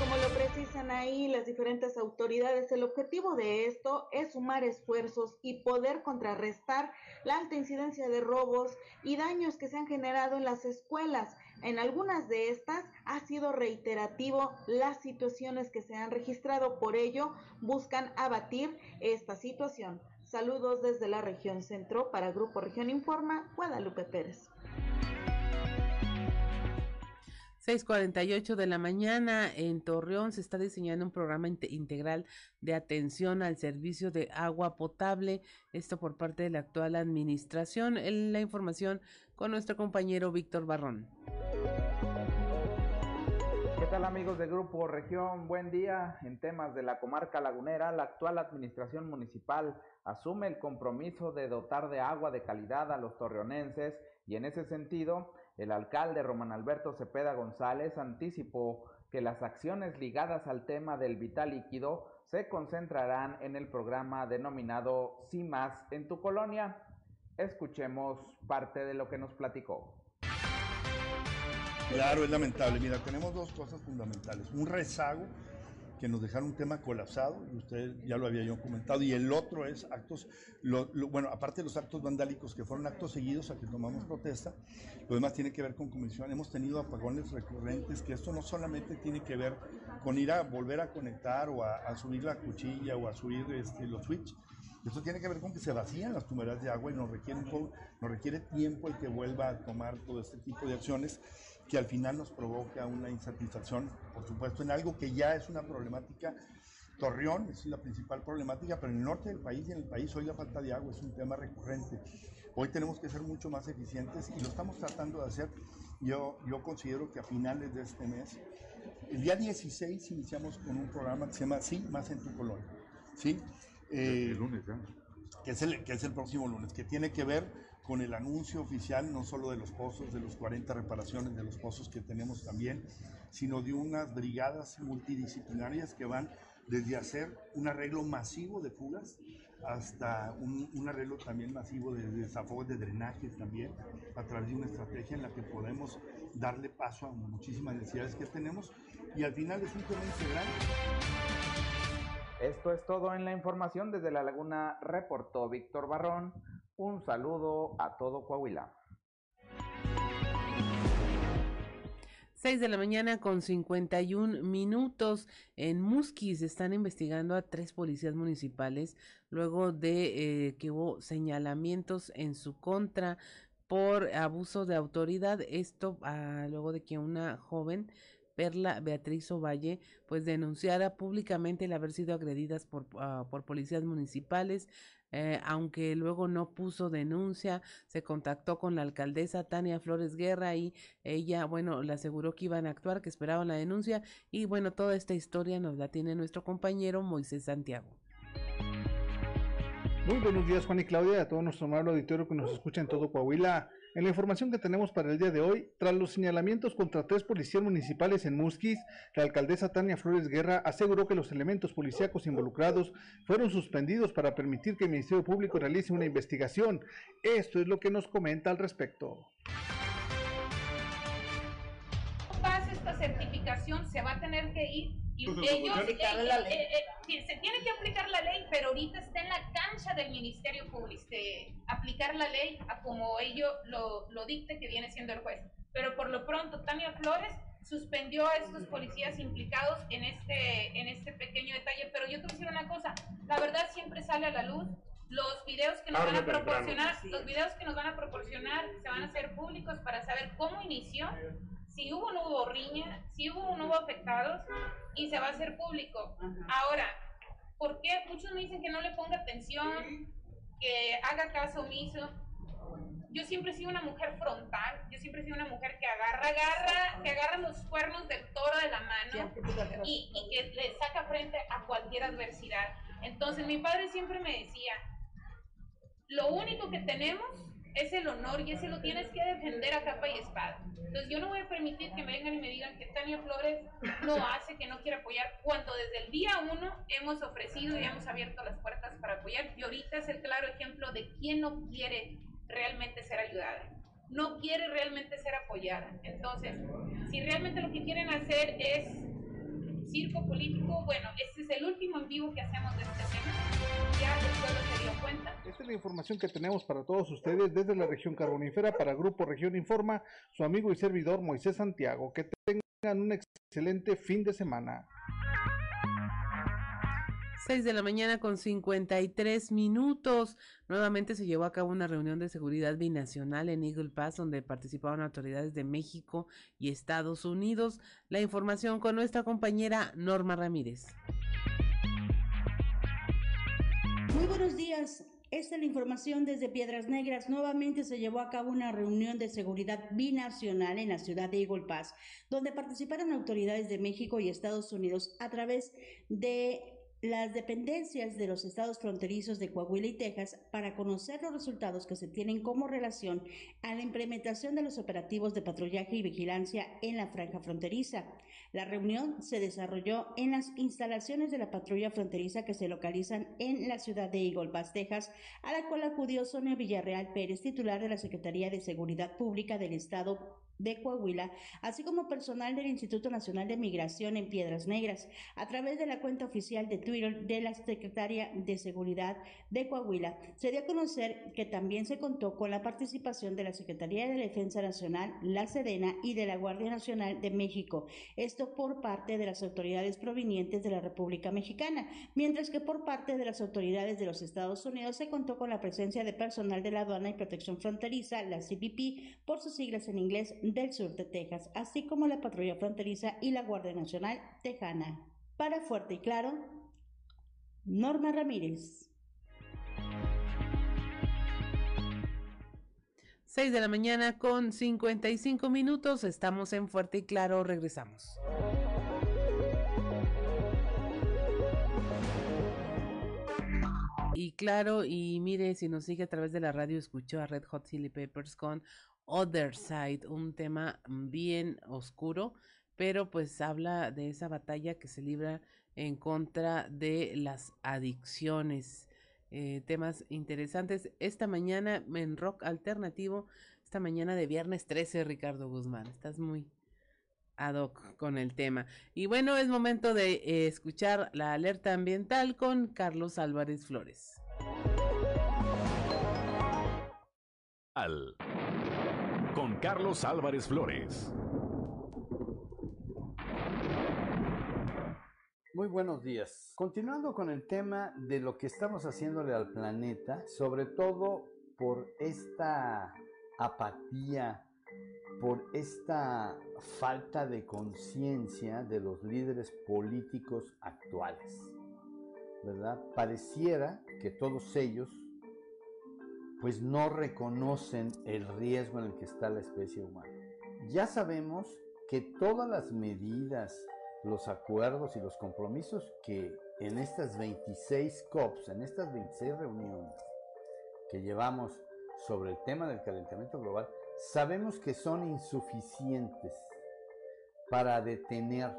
como lo precisa encabezan ahí las diferentes autoridades. El objetivo de esto es sumar esfuerzos y poder contrarrestar la alta incidencia de robos y daños que se han generado en las escuelas. En algunas de estas ha sido reiterativo las situaciones que se han registrado, por ello buscan abatir esta situación. Saludos desde la región centro para Grupo Región Informa, Guadalupe Pérez. 6:48 de la mañana en Torreón se está diseñando un programa integral de atención al servicio de agua potable, esto por parte de la actual administración. La información con nuestro compañero Víctor Barrón. ¿Qué tal amigos de Grupo Región? Buen día. En temas de la comarca lagunera, la actual administración municipal asume el compromiso de dotar de agua de calidad a los torreonenses y en ese sentido el alcalde Román Alberto Cepeda González anticipó que las acciones ligadas al tema del vital líquido se concentrarán en el programa denominado Sí Más en tu colonia. Escuchemos parte de lo que nos platicó. Claro, es lamentable. Mira, tenemos dos cosas fundamentales. Un rezago que nos dejaron un tema colapsado, y usted ya lo había yo comentado, y el otro es actos, bueno, aparte de los actos vandálicos que fueron actos seguidos a que tomamos protesta, lo demás tiene que ver con comisión. Hemos tenido apagones recurrentes, que esto no solamente tiene que ver con ir a volver a conectar o a, subir la cuchilla o a subir este, los switch. Esto tiene que ver con que se vacían las tuberas de agua y nos requiere, un nos requiere tiempo el que vuelva a tomar todo este tipo de acciones que al final nos provoca una insatisfacción, por supuesto, en algo que ya es una problemática. Torreón es la principal problemática, pero en el norte del país y en el país hoy la falta de agua es un tema recurrente. Hoy tenemos que ser mucho más eficientes y lo estamos tratando de hacer. Yo, yo considero que a finales de este mes, el día 16 iniciamos con un programa que se llama Sí, más en tu colonia. ¿sí? el lunes, ¿eh? Que es el, que es el próximo lunes, que tiene que ver con el anuncio oficial no solo de los pozos, de los 40 reparaciones de los pozos que tenemos también, sino de unas brigadas multidisciplinarias que van desde hacer un arreglo masivo de fugas hasta un, arreglo también masivo de desafogos de drenajes también, a través de una estrategia en la que podemos darle paso a muchísimas necesidades que tenemos y al final es un tema integral. Esto es todo en la información desde La Laguna, reportó Víctor Barrón. Un saludo a todo Coahuila. 6 de la mañana con 51 minutos. En Musquis están investigando a tres policías municipales luego de eh, que hubo señalamientos en su contra por abuso de autoridad. Esto ah, luego de que una joven Perla Beatriz Ovalle, pues denunciara públicamente el haber sido agredidas por, ah, por policías municipales. Eh, aunque luego no puso denuncia, se contactó con la alcaldesa Tania Flores Guerra y ella, bueno, le aseguró que iban a actuar, que esperaban la denuncia y bueno, toda esta historia nos la tiene nuestro compañero Moisés Santiago. Muy buenos días Juan y Claudia, a todo nuestro amable auditorio que nos escucha en todo Coahuila. En la información que tenemos para el día de hoy, tras los señalamientos contra tres policías municipales en Musquis, la alcaldesa Tania Flores Guerra aseguró que los elementos policíacos involucrados fueron suspendidos para permitir que el Ministerio Público realice una investigación. Esto es lo que nos comenta al respecto. Pasa esta certificación, se va a tener que ir y ellos, eh, eh, eh, se tiene que aplicar la ley, pero ahorita está en la cancha del Ministerio Público este, aplicar la ley a como ello lo, lo dicte que viene siendo el juez. Pero por lo pronto, Tania Flores suspendió a estos policías implicados en este, en este pequeño detalle. Pero yo te voy a decir una cosa, la verdad siempre sale a la luz. Los videos que nos van a proporcionar, los videos que nos van a proporcionar se van a hacer públicos para saber cómo inició si hubo o no hubo riña, si hubo o no hubo afectados, y se va a hacer público. Ahora, ¿por qué muchos me dicen que no le ponga atención, que haga caso omiso? Yo siempre he sido una mujer frontal, yo siempre he sido una mujer que agarra, agarra, que agarra los cuernos del toro de la mano y, y que le saca frente a cualquier adversidad. Entonces mi padre siempre me decía, lo único que tenemos es el honor y ese lo tienes que defender a capa y espada. Entonces yo no voy a permitir que me vengan y me digan que Tania Flores no hace, que no quiere apoyar, cuando desde el día uno hemos ofrecido y hemos abierto las puertas para apoyar. Y ahorita es el claro ejemplo de quién no quiere realmente ser ayudada. No quiere realmente ser apoyada. Entonces, si realmente lo que quieren hacer es circo político, bueno, este es el último en vivo que hacemos de este tema. Ya el pueblo se dio cuenta. Esta es la información que tenemos para todos ustedes desde la región carbonífera para Grupo Región Informa, su amigo y servidor Moisés Santiago. Que tengan un excelente fin de semana. 6 de la mañana con 53 minutos. Nuevamente se llevó a cabo una reunión de seguridad binacional en Eagle Pass donde participaron autoridades de México y Estados Unidos. La información con nuestra compañera Norma Ramírez. Muy buenos días. Esta es la información desde Piedras Negras. Nuevamente se llevó a cabo una reunión de seguridad binacional en la ciudad de Eagle Pass, donde participaron autoridades de México y Estados Unidos a través de las dependencias de los estados fronterizos de Coahuila y Texas para conocer los resultados que se tienen como relación a la implementación de los operativos de patrullaje y vigilancia en la franja fronteriza. La reunión se desarrolló en las instalaciones de la patrulla fronteriza que se localizan en la ciudad de Eagle Texas, a la cual acudió Sonia Villarreal Pérez, titular de la Secretaría de Seguridad Pública del Estado de Coahuila, así como personal del Instituto Nacional de Migración en Piedras Negras, a través de la cuenta oficial de Twitter de la Secretaria de Seguridad de Coahuila. Se dio a conocer que también se contó con la participación de la Secretaría de Defensa Nacional, la Sedena y de la Guardia Nacional de México, esto por parte de las autoridades provenientes de la República Mexicana, mientras que por parte de las autoridades de los Estados Unidos se contó con la presencia de personal de la Aduana y Protección Fronteriza, la CBP, por sus siglas en inglés, del sur de Texas, así como la patrulla fronteriza y la Guardia Nacional Tejana. Para Fuerte y Claro, Norma Ramírez. 6 de la mañana con 55 minutos, estamos en Fuerte y Claro, regresamos. Y claro, y mire, si nos sigue a través de la radio, escuchó a Red Hot Chili Peppers con Other Side, un tema bien oscuro, pero pues habla de esa batalla que se libra en contra de las adicciones. Eh, temas interesantes. Esta mañana en rock alternativo, esta mañana de viernes 13, Ricardo Guzmán. Estás muy ad hoc con el tema. Y bueno, es momento de eh, escuchar la alerta ambiental con Carlos Álvarez Flores. Al Carlos Álvarez Flores. Muy buenos días. Continuando con el tema de lo que estamos haciéndole al planeta, sobre todo por esta apatía, por esta falta de conciencia de los líderes políticos actuales. ¿Verdad? Pareciera que todos ellos pues no reconocen el riesgo en el que está la especie humana. Ya sabemos que todas las medidas, los acuerdos y los compromisos que en estas 26 COPs, en estas 26 reuniones que llevamos sobre el tema del calentamiento global, sabemos que son insuficientes para detener,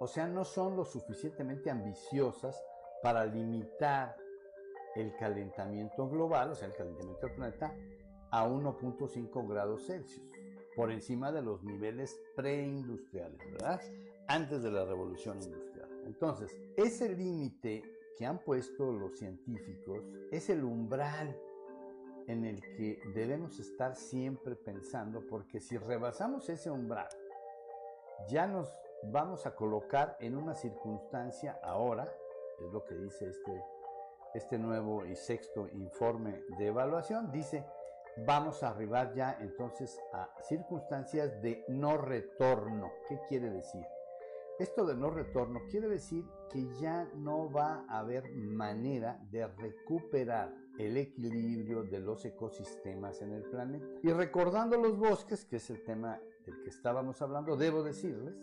o sea, no son lo suficientemente ambiciosas para limitar el calentamiento global, o sea, el calentamiento del planeta, a 1.5 grados Celsius, por encima de los niveles preindustriales, ¿verdad? Antes de la revolución industrial. Entonces, ese límite que han puesto los científicos es el umbral en el que debemos estar siempre pensando, porque si rebasamos ese umbral, ya nos vamos a colocar en una circunstancia ahora, es lo que dice este este nuevo y sexto informe de evaluación, dice, vamos a arribar ya entonces a circunstancias de no retorno. ¿Qué quiere decir? Esto de no retorno quiere decir que ya no va a haber manera de recuperar el equilibrio de los ecosistemas en el planeta. Y recordando los bosques, que es el tema del que estábamos hablando, debo decirles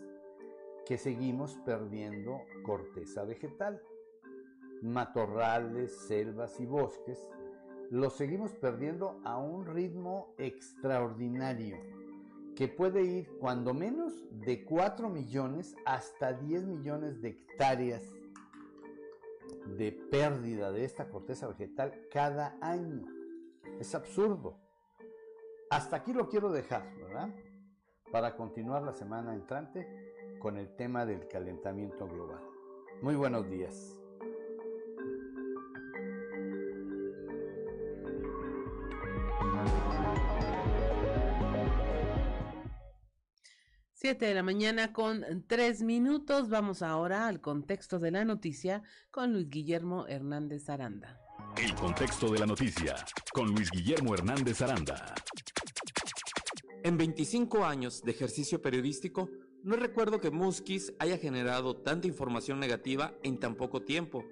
que seguimos perdiendo corteza vegetal matorrales, selvas y bosques, los seguimos perdiendo a un ritmo extraordinario, que puede ir cuando menos de 4 millones hasta 10 millones de hectáreas de pérdida de esta corteza vegetal cada año. Es absurdo. Hasta aquí lo quiero dejar, ¿verdad? Para continuar la semana entrante con el tema del calentamiento global. Muy buenos días. Siete de la mañana con tres minutos. Vamos ahora al contexto de la noticia con Luis Guillermo Hernández Aranda. El contexto de la noticia con Luis Guillermo Hernández Aranda. En 25 años de ejercicio periodístico, no recuerdo que Musquis haya generado tanta información negativa en tan poco tiempo.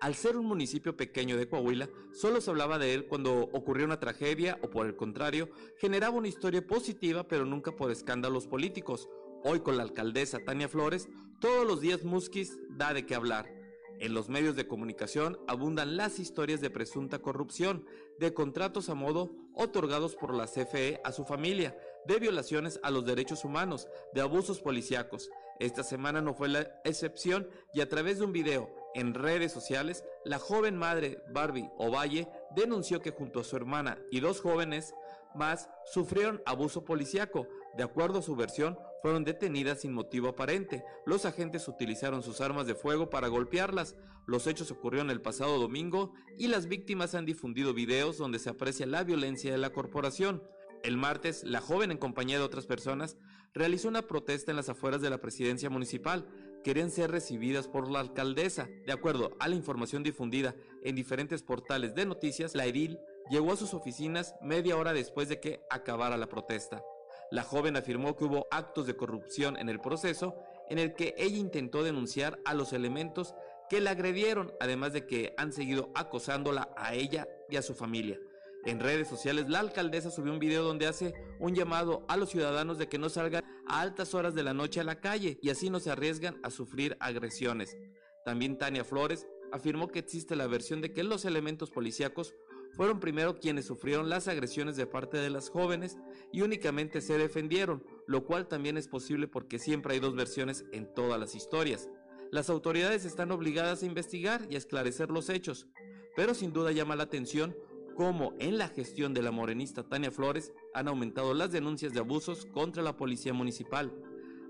Al ser un municipio pequeño de Coahuila, solo se hablaba de él cuando ocurrió una tragedia o por el contrario, generaba una historia positiva pero nunca por escándalos políticos. Hoy con la alcaldesa Tania Flores, todos los días Musquis da de qué hablar. En los medios de comunicación abundan las historias de presunta corrupción, de contratos a modo otorgados por la CFE a su familia, de violaciones a los derechos humanos, de abusos policíacos. Esta semana no fue la excepción y a través de un video en redes sociales, la joven madre Barbie Ovalle denunció que junto a su hermana y dos jóvenes más sufrieron abuso policíaco. De acuerdo a su versión, fueron detenidas sin motivo aparente. Los agentes utilizaron sus armas de fuego para golpearlas. Los hechos ocurrieron el pasado domingo y las víctimas han difundido videos donde se aprecia la violencia de la corporación. El martes, la joven en compañía de otras personas realizó una protesta en las afueras de la presidencia municipal. Querían ser recibidas por la alcaldesa. De acuerdo a la información difundida en diferentes portales de noticias, la edil llegó a sus oficinas media hora después de que acabara la protesta. La joven afirmó que hubo actos de corrupción en el proceso en el que ella intentó denunciar a los elementos que la agredieron, además de que han seguido acosándola a ella y a su familia. En redes sociales, la alcaldesa subió un video donde hace un llamado a los ciudadanos de que no salgan a altas horas de la noche a la calle y así no se arriesgan a sufrir agresiones. También Tania Flores afirmó que existe la versión de que los elementos policíacos fueron primero quienes sufrieron las agresiones de parte de las jóvenes y únicamente se defendieron, lo cual también es posible porque siempre hay dos versiones en todas las historias. Las autoridades están obligadas a investigar y a esclarecer los hechos, pero sin duda llama la atención cómo en la gestión de la morenista Tania Flores han aumentado las denuncias de abusos contra la policía municipal.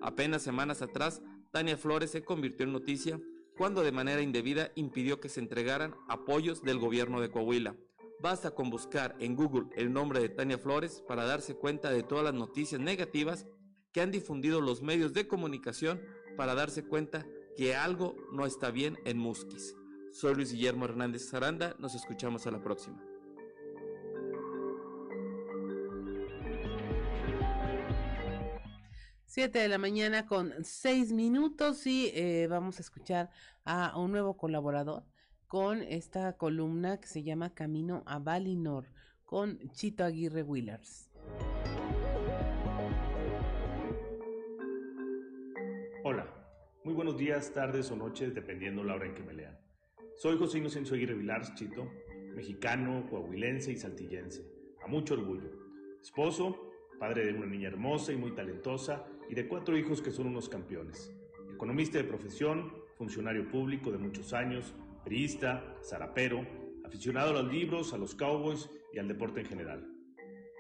Apenas semanas atrás, Tania Flores se convirtió en noticia cuando de manera indebida impidió que se entregaran apoyos del gobierno de Coahuila. Basta con buscar en Google el nombre de Tania Flores para darse cuenta de todas las noticias negativas que han difundido los medios de comunicación para darse cuenta que algo no está bien en Musquis. Soy Luis Guillermo Hernández Zaranda, nos escuchamos a la próxima. 7 de la mañana con 6 minutos y eh, vamos a escuchar a un nuevo colaborador con esta columna que se llama Camino a Valinor con Chito Aguirre Willers. Hola, muy buenos días, tardes o noches, dependiendo la hora en que me lean. Soy José Inocencio Aguirre Villars, Chito, mexicano, coahuilense y saltillense, a mucho orgullo. Esposo, padre de una niña hermosa y muy talentosa y de cuatro hijos que son unos campeones. Economista de profesión, funcionario público de muchos años, periodista, zarapero, aficionado a los libros, a los cowboys y al deporte en general.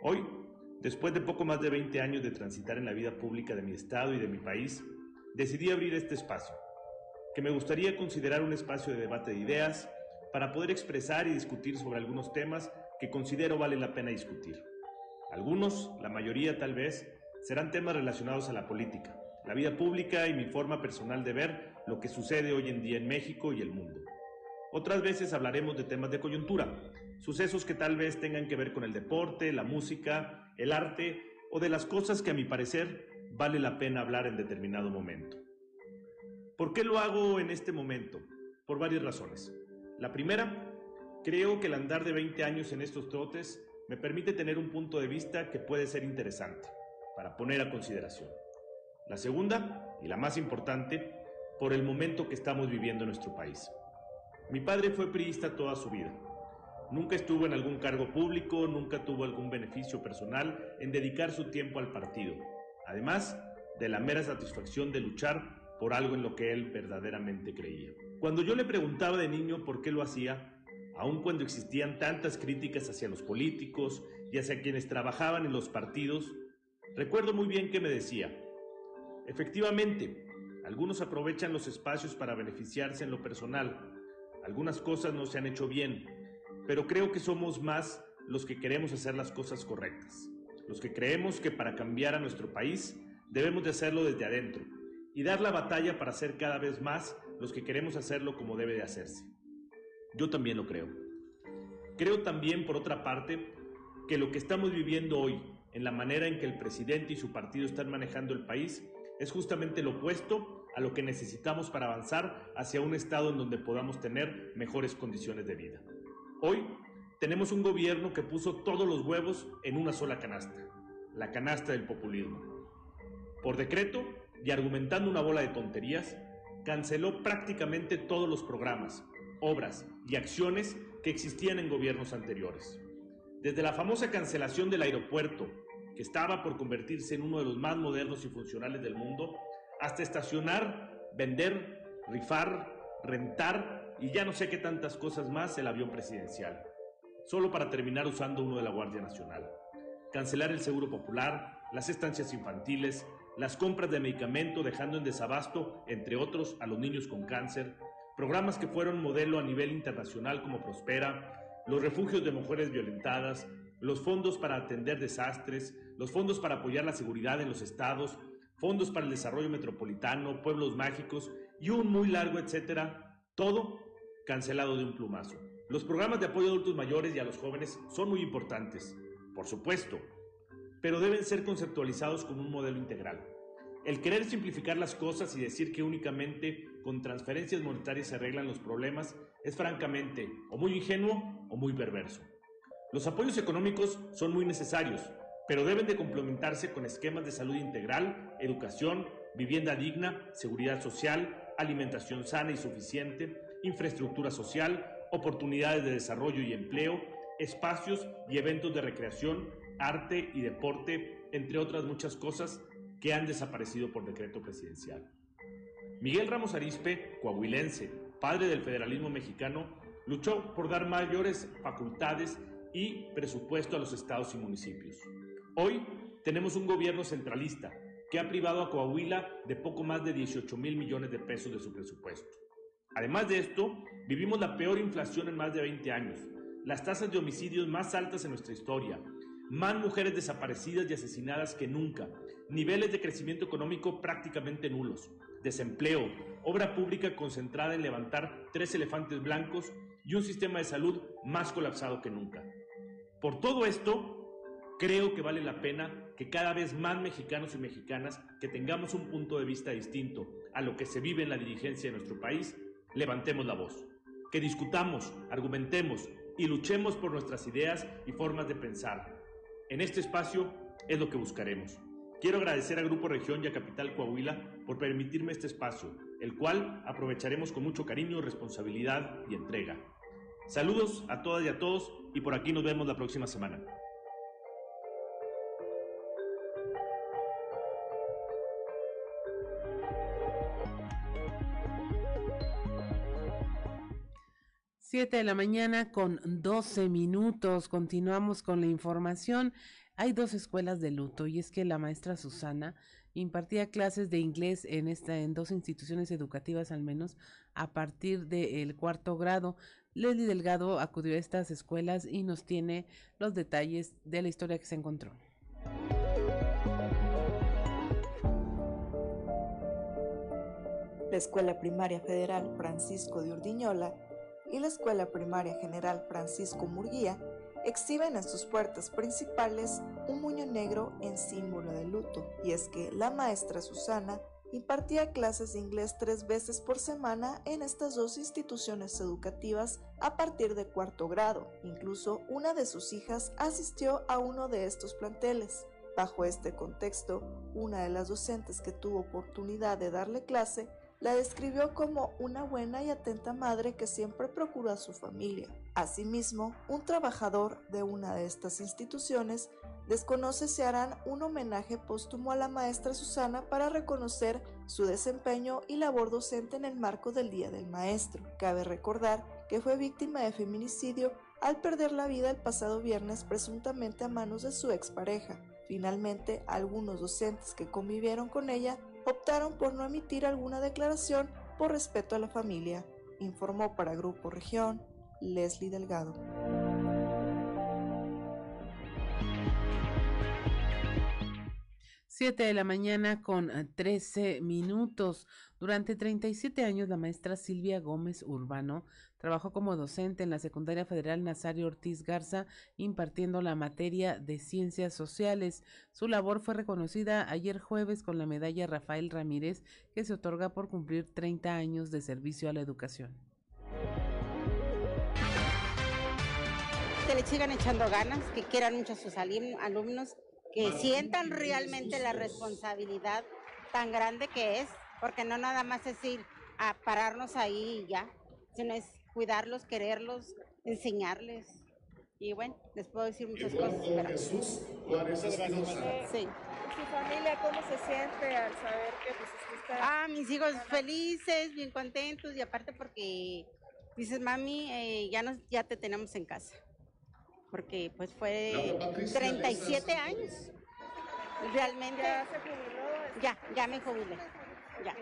Hoy, después de poco más de 20 años de transitar en la vida pública de mi estado y de mi país, decidí abrir este espacio, que me gustaría considerar un espacio de debate de ideas para poder expresar y discutir sobre algunos temas que considero vale la pena discutir. Algunos, la mayoría tal vez, serán temas relacionados a la política, la vida pública y mi forma personal de ver lo que sucede hoy en día en México y el mundo. Otras veces hablaremos de temas de coyuntura, sucesos que tal vez tengan que ver con el deporte, la música, el arte o de las cosas que a mi parecer vale la pena hablar en determinado momento. ¿Por qué lo hago en este momento? Por varias razones. La primera, creo que el andar de 20 años en estos trotes me permite tener un punto de vista que puede ser interesante para poner a consideración. La segunda, y la más importante, por el momento que estamos viviendo en nuestro país. Mi padre fue priista toda su vida. Nunca estuvo en algún cargo público, nunca tuvo algún beneficio personal en dedicar su tiempo al partido, además de la mera satisfacción de luchar por algo en lo que él verdaderamente creía. Cuando yo le preguntaba de niño por qué lo hacía, aun cuando existían tantas críticas hacia los políticos y hacia quienes trabajaban en los partidos, Recuerdo muy bien que me decía, efectivamente, Algunos aprovechan los espacios para beneficiarse en lo personal. Algunas cosas no se han hecho bien, pero creo que somos más los que queremos hacer las cosas correctas, los que creemos que para cambiar a nuestro país debemos de hacerlo desde adentro y dar la batalla para ser cada vez más los que queremos hacerlo como debe de hacerse. Yo también lo creo. Creo también, por otra parte, que lo que estamos viviendo hoy, en la manera en que el presidente y su partido están manejando el país, es justamente lo opuesto lo que necesitamos para avanzar hacia un estado en donde podamos tener mejores condiciones de vida. Hoy tenemos un gobierno que puso todos los huevos en una sola canasta, la canasta del populismo. Por decreto y argumentando una bola de tonterías, canceló prácticamente todos los programas, obras y acciones que existían en gobiernos anteriores. Desde la famosa cancelación del aeropuerto, que estaba por convertirse en uno de los más modernos y funcionales del mundo, hasta estacionar, vender, rifar, rentar y ya no sé qué tantas cosas más el avión presidencial solo para terminar usando uno de la Guardia Nacional. Cancelar el seguro popular, las estancias infantiles, las compras de medicamento dejando en desabasto, entre otros, a los niños con cáncer, programas que fueron modelo a nivel internacional como Prospera, los refugios de mujeres violentadas, los fondos para atender desastres, los fondos para apoyar la seguridad en los estados, fondos para el desarrollo metropolitano, pueblos mágicos y un muy largo etcétera, todo cancelado de un plumazo. Los programas de apoyo a adultos mayores y a los jóvenes son muy importantes, por supuesto, pero deben ser conceptualizados como un modelo integral. El querer simplificar las cosas y decir que únicamente con transferencias monetarias se arreglan los problemas es francamente o muy ingenuo o muy perverso. Los apoyos económicos son muy necesarios, pero deben de complementarse con esquemas de salud integral, educación, vivienda digna, seguridad social, alimentación sana y suficiente, infraestructura social, oportunidades de desarrollo y empleo, espacios y eventos de recreación, arte y deporte, entre otras muchas cosas que han desaparecido por decreto presidencial. Miguel Ramos Arispe, coahuilense, padre del federalismo mexicano, luchó por dar mayores facultades y presupuesto a los estados y municipios. Hoy tenemos un gobierno centralista que ha privado a Coahuila de poco más de 18 mil millones de pesos de su presupuesto. Además de esto, vivimos la peor inflación en más de 20 años, las tasas de homicidios más altas en nuestra historia, más mujeres desaparecidas y asesinadas que nunca, niveles de crecimiento económico prácticamente nulos, desempleo, obra pública concentrada en levantar tres elefantes blancos y un sistema de salud más colapsado que nunca. Por todo esto, creo que vale la pena que cada vez más mexicanos y mexicanas que tengamos un punto de vista distinto a lo que se vive en la dirigencia de nuestro país levantemos la voz, que discutamos, argumentemos y luchemos por nuestras ideas y formas de pensar. En este espacio es lo que buscaremos. Quiero agradecer a Grupo Región y a Capital Coahuila por permitirme este espacio, el cual aprovecharemos con mucho cariño, responsabilidad y entrega. Saludos a todas y a todos y por aquí nos vemos la próxima semana. Siete de la mañana con 12 minutos. Continuamos con la información. Hay dos escuelas de luto y es que la maestra Susana impartía clases de inglés en esta en dos instituciones educativas al menos a partir del cuarto grado. Leslie Delgado acudió a estas escuelas y nos tiene los detalles de la historia que se encontró. La Escuela Primaria Federal Francisco de Urdiñola y la Escuela Primaria General Francisco Murguía exhiben en sus puertas principales un muño negro en símbolo de luto, y es que la maestra Susana impartía clases de inglés tres veces por semana en estas dos instituciones educativas a partir de cuarto grado. Incluso una de sus hijas asistió a uno de estos planteles. Bajo este contexto, una de las docentes que tuvo oportunidad de darle clase la describió como una buena y atenta madre que siempre procuró a su familia. Asimismo, un trabajador de una de estas instituciones desconoce si harán un homenaje póstumo a la maestra Susana para reconocer su desempeño y labor docente en el marco del Día del Maestro. Cabe recordar que fue víctima de feminicidio al perder la vida el pasado viernes presuntamente a manos de su expareja. Finalmente, algunos docentes que convivieron con ella optaron por no emitir alguna declaración por respeto a la familia, informó para Grupo Región Leslie Delgado. 7 de la mañana con 13 eh, minutos. Durante 37 años, la maestra Silvia Gómez Urbano trabajó como docente en la Secundaria Federal Nazario Ortiz Garza, impartiendo la materia de ciencias sociales. Su labor fue reconocida ayer jueves con la medalla Rafael Ramírez, que se otorga por cumplir 30 años de servicio a la educación. Que le sigan echando ganas, que quieran mucho a sus alumnos que sientan realmente la responsabilidad tan grande que es, porque no nada más es ir a pararnos ahí y ya, sino es cuidarlos, quererlos, enseñarles. Y bueno, les puedo decir muchas cosas. Pero... Jesús Sí. ¿Su familia cómo se siente al saber que pues Ah, mis hijos felices, bien contentos y aparte porque dices, mami, eh, ya, nos, ya te tenemos en casa porque pues fue 37 años. Realmente. ¿Ya se jubiló? Ya, ya me jubilé. Ya.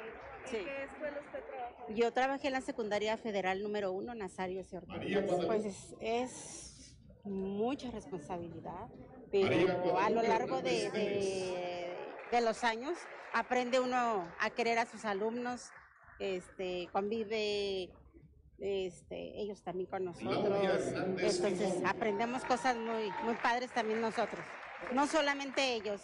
¿En qué escuela usted trabajó? Yo trabajé en la secundaria federal número uno, Nazario S. Pues es, mucha responsabilidad, pero a lo largo de, de, los años aprende uno a querer a sus alumnos, este, convive este, ellos también con nosotros. Entonces aprendemos cosas muy, muy padres también nosotros, no solamente ellos.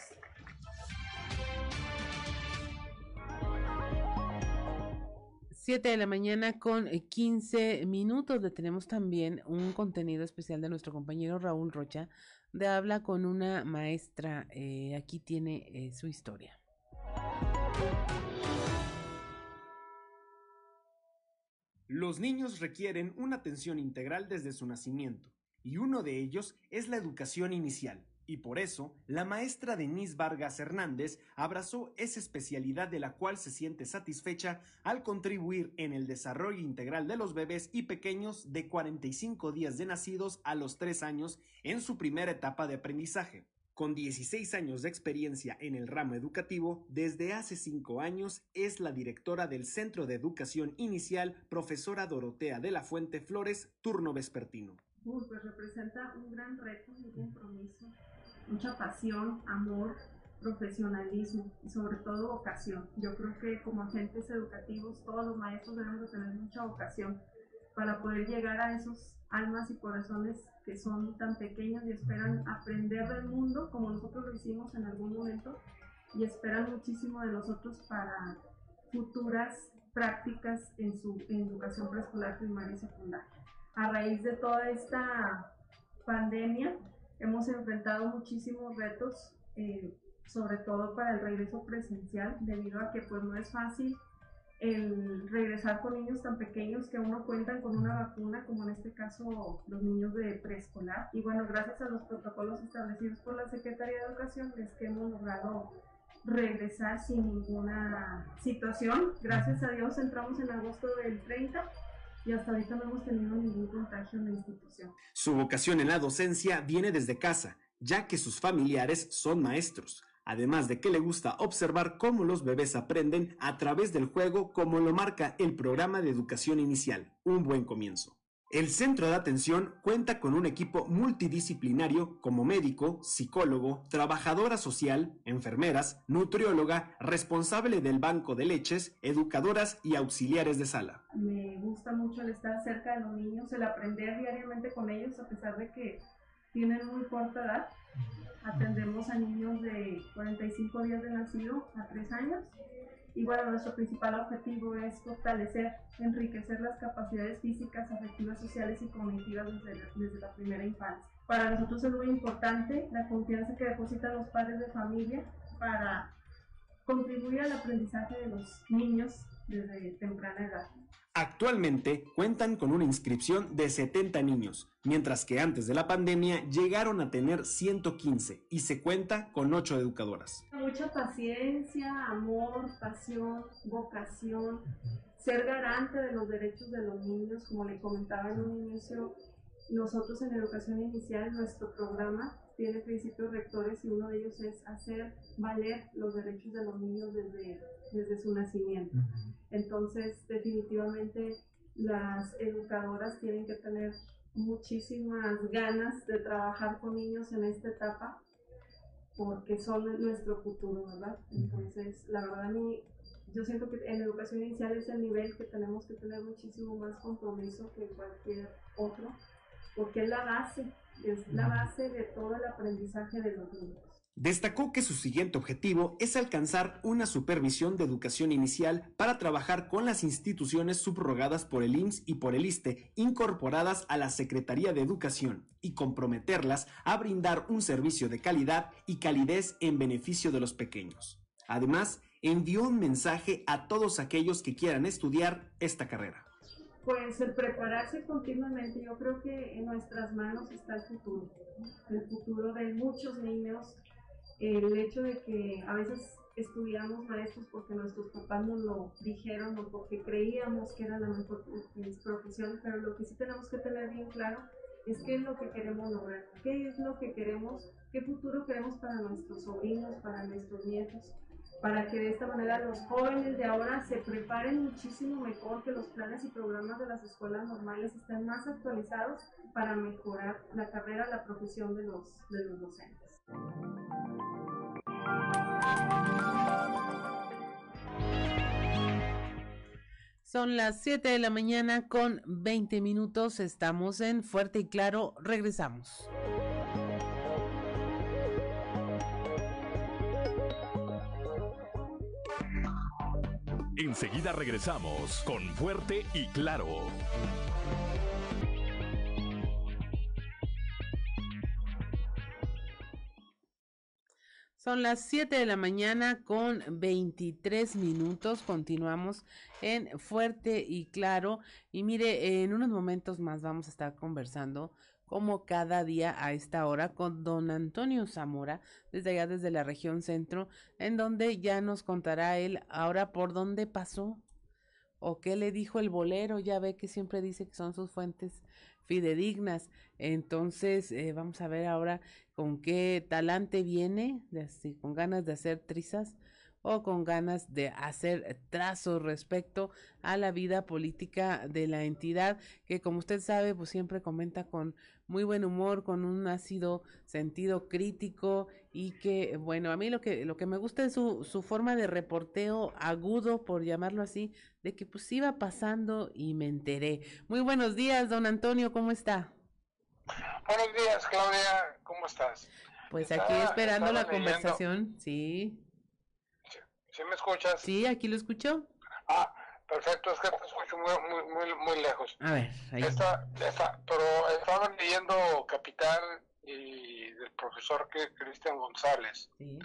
Siete de la mañana con 15 eh, minutos. Le tenemos también un contenido especial de nuestro compañero Raúl Rocha, de habla con una maestra. Eh, aquí tiene eh, su historia. Los niños requieren una atención integral desde su nacimiento, y uno de ellos es la educación inicial. Y por eso, la maestra Denise Vargas Hernández abrazó esa especialidad de la cual se siente satisfecha al contribuir en el desarrollo integral de los bebés y pequeños de 45 días de nacidos a los 3 años en su primera etapa de aprendizaje. Con 16 años de experiencia en el ramo educativo, desde hace 5 años es la directora del Centro de Educación Inicial, profesora Dorotea de la Fuente Flores, turno vespertino. pues mucha pasión, amor, profesionalismo y sobre todo vocación. Yo creo que como agentes educativos todos los maestros debemos tener mucha vocación para poder llegar a esos almas y corazones que son tan pequeños y esperan aprender del mundo como nosotros lo hicimos en algún momento y esperan muchísimo de nosotros para futuras prácticas en su educación preescolar, primaria y secundaria. A raíz de toda esta pandemia hemos enfrentado muchísimos retos, eh, sobre todo para el regreso presencial, debido a que pues no es fácil el regresar con niños tan pequeños que aún no cuentan con una vacuna, como en este caso los niños de preescolar. Y bueno, gracias a los protocolos establecidos por la Secretaría de Educación es que hemos logrado regresar sin ninguna situación. Gracias a Dios entramos en agosto del 30 y hasta ahorita no hemos tenido ningún contagio en la institución. Su vocación en la docencia viene desde casa, ya que sus familiares son maestros además de que le gusta observar cómo los bebés aprenden a través del juego como lo marca el programa de educación inicial, un buen comienzo. El centro de atención cuenta con un equipo multidisciplinario como médico, psicólogo, trabajadora social, enfermeras, nutrióloga, responsable del banco de leches, educadoras y auxiliares de sala. Me gusta mucho el estar cerca de los niños, el aprender diariamente con ellos a pesar de que tienen muy corta edad Atendemos a niños de 45 días de nacido a 3 años. Y bueno, nuestro principal objetivo es fortalecer, enriquecer las capacidades físicas, afectivas, sociales y cognitivas desde desde la primera infancia. Para nosotros es muy importante la confianza que depositan los padres de familia para contribuir al aprendizaje de los niños desde temprana edad. Actualmente cuentan con una inscripción de 70 niños, mientras que antes de la pandemia llegaron a tener 115 y se cuenta con 8 educadoras. Mucha paciencia, amor, pasión, vocación, ser garante de los derechos de los niños, como le comentaba en un inicio, nosotros en educación inicial, nuestro programa tiene principios rectores y uno de ellos es hacer valer los derechos de los niños desde, desde su nacimiento. Entonces, definitivamente las educadoras tienen que tener muchísimas ganas de trabajar con niños en esta etapa porque son nuestro futuro, ¿verdad? Entonces, la verdad, a mí, yo siento que en educación inicial es el nivel que tenemos que tener muchísimo más compromiso que cualquier otro, porque es la base, es la base de todo el aprendizaje de los niños. Destacó que su siguiente objetivo es alcanzar una supervisión de educación inicial para trabajar con las instituciones subrogadas por el IMSS y por el ISTE incorporadas a la Secretaría de Educación y comprometerlas a brindar un servicio de calidad y calidez en beneficio de los pequeños. Además, envió un mensaje a todos aquellos que quieran estudiar esta carrera. Pues el prepararse continuamente, yo creo que en nuestras manos está el futuro, el futuro de muchos niños el hecho de que a veces estudiamos maestros porque nuestros papás nos lo dijeron o porque creíamos que era la mejor profesión, pero lo que sí tenemos que tener bien claro es qué es lo que queremos lograr, qué es lo que queremos, qué futuro queremos para nuestros sobrinos, para nuestros nietos, para que de esta manera los jóvenes de ahora se preparen muchísimo mejor, que los planes y programas de las escuelas normales estén más actualizados para mejorar la carrera, la profesión de los, de los docentes. Son las 7 de la mañana con 20 minutos. Estamos en Fuerte y Claro. Regresamos. Enseguida regresamos con Fuerte y Claro. Son las 7 de la mañana con 23 minutos. Continuamos en Fuerte y Claro. Y mire, en unos momentos más vamos a estar conversando como cada día a esta hora con don Antonio Zamora, desde allá desde la región centro, en donde ya nos contará él ahora por dónde pasó o qué le dijo el bolero. Ya ve que siempre dice que son sus fuentes fidedignas. Entonces, eh, vamos a ver ahora con qué talante viene, de, con ganas de hacer trizas o con ganas de hacer trazos respecto a la vida política de la entidad, que como usted sabe, pues siempre comenta con muy buen humor, con un ácido sentido crítico y que, bueno, a mí lo que, lo que me gusta es su, su forma de reporteo agudo, por llamarlo así, de que pues iba pasando y me enteré. Muy buenos días, don Antonio, ¿cómo está? Buenos días, Claudia, ¿cómo estás? Pues aquí esperando la conversación, sí. sí. me escuchas? Sí, aquí lo escucho. Ah, perfecto, es que te escucho muy, muy, muy, lejos. A ver, ahí. Está, está, pero estaba leyendo Capital y del profesor Cristian González, sí.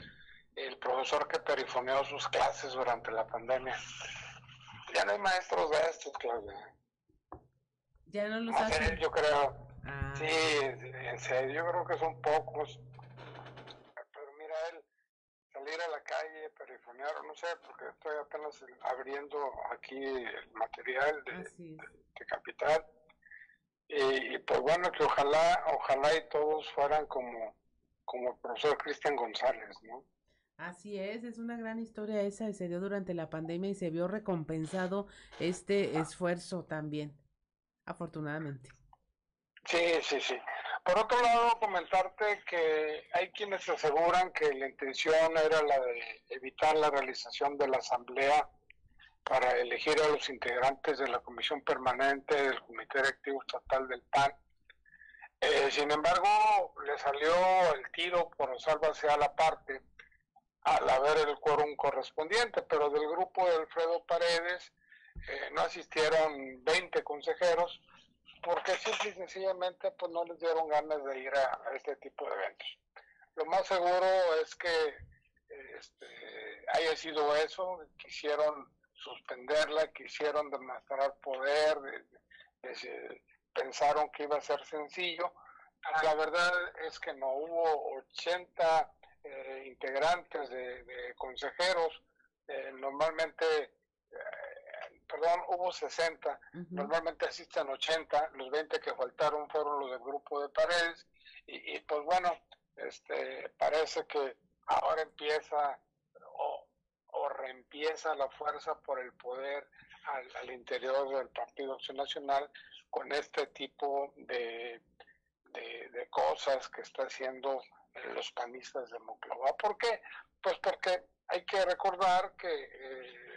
el profesor que perifoneó sus clases durante la pandemia. Ya no hay maestros de estos, Claudia. Ya no los hacen. Yo creo. Ah. Sí, en serio, yo creo que son pocos. Pero mira, él salir a la calle, perifonear, no sé, porque estoy apenas abriendo aquí el material de, de, Capital. Y, pues bueno, que ojalá, ojalá y todos fueran como, como el profesor Cristian González, ¿no? Así es, es una gran historia esa, se dio durante la pandemia y se vio recompensado este esfuerzo también, afortunadamente. Sí, sí, sí. Por otro lado, comentarte que hay quienes aseguran que la intención era la de evitar la realización de la asamblea para elegir a los integrantes de la comisión permanente del Comité Directivo Estatal del PAN. Eh, sin embargo, le salió el tiro por sálvase a la parte al haber el quórum correspondiente, pero del grupo de Alfredo Paredes eh, no asistieron 20 consejeros, porque simple y sencillamente pues no les dieron ganas de ir a, este tipo de eventos. Lo más seguro es que este, haya sido eso, quisieron suspenderla, quisieron demostrar poder, pensaron que iba a ser sencillo. La verdad es que no hubo 80 eh, integrantes de, consejeros, eh, normalmente perdón, hubo 60, normalmente asisten 80, los 20 que faltaron fueron los del grupo de Paredes, y, pues bueno, este, parece que ahora empieza o, o reempieza la fuerza por el poder al, al, interior del Partido Acción Nacional con este tipo de, de, de cosas que está haciendo los panistas de Monclova. ¿Por qué? Pues porque hay que recordar que eh,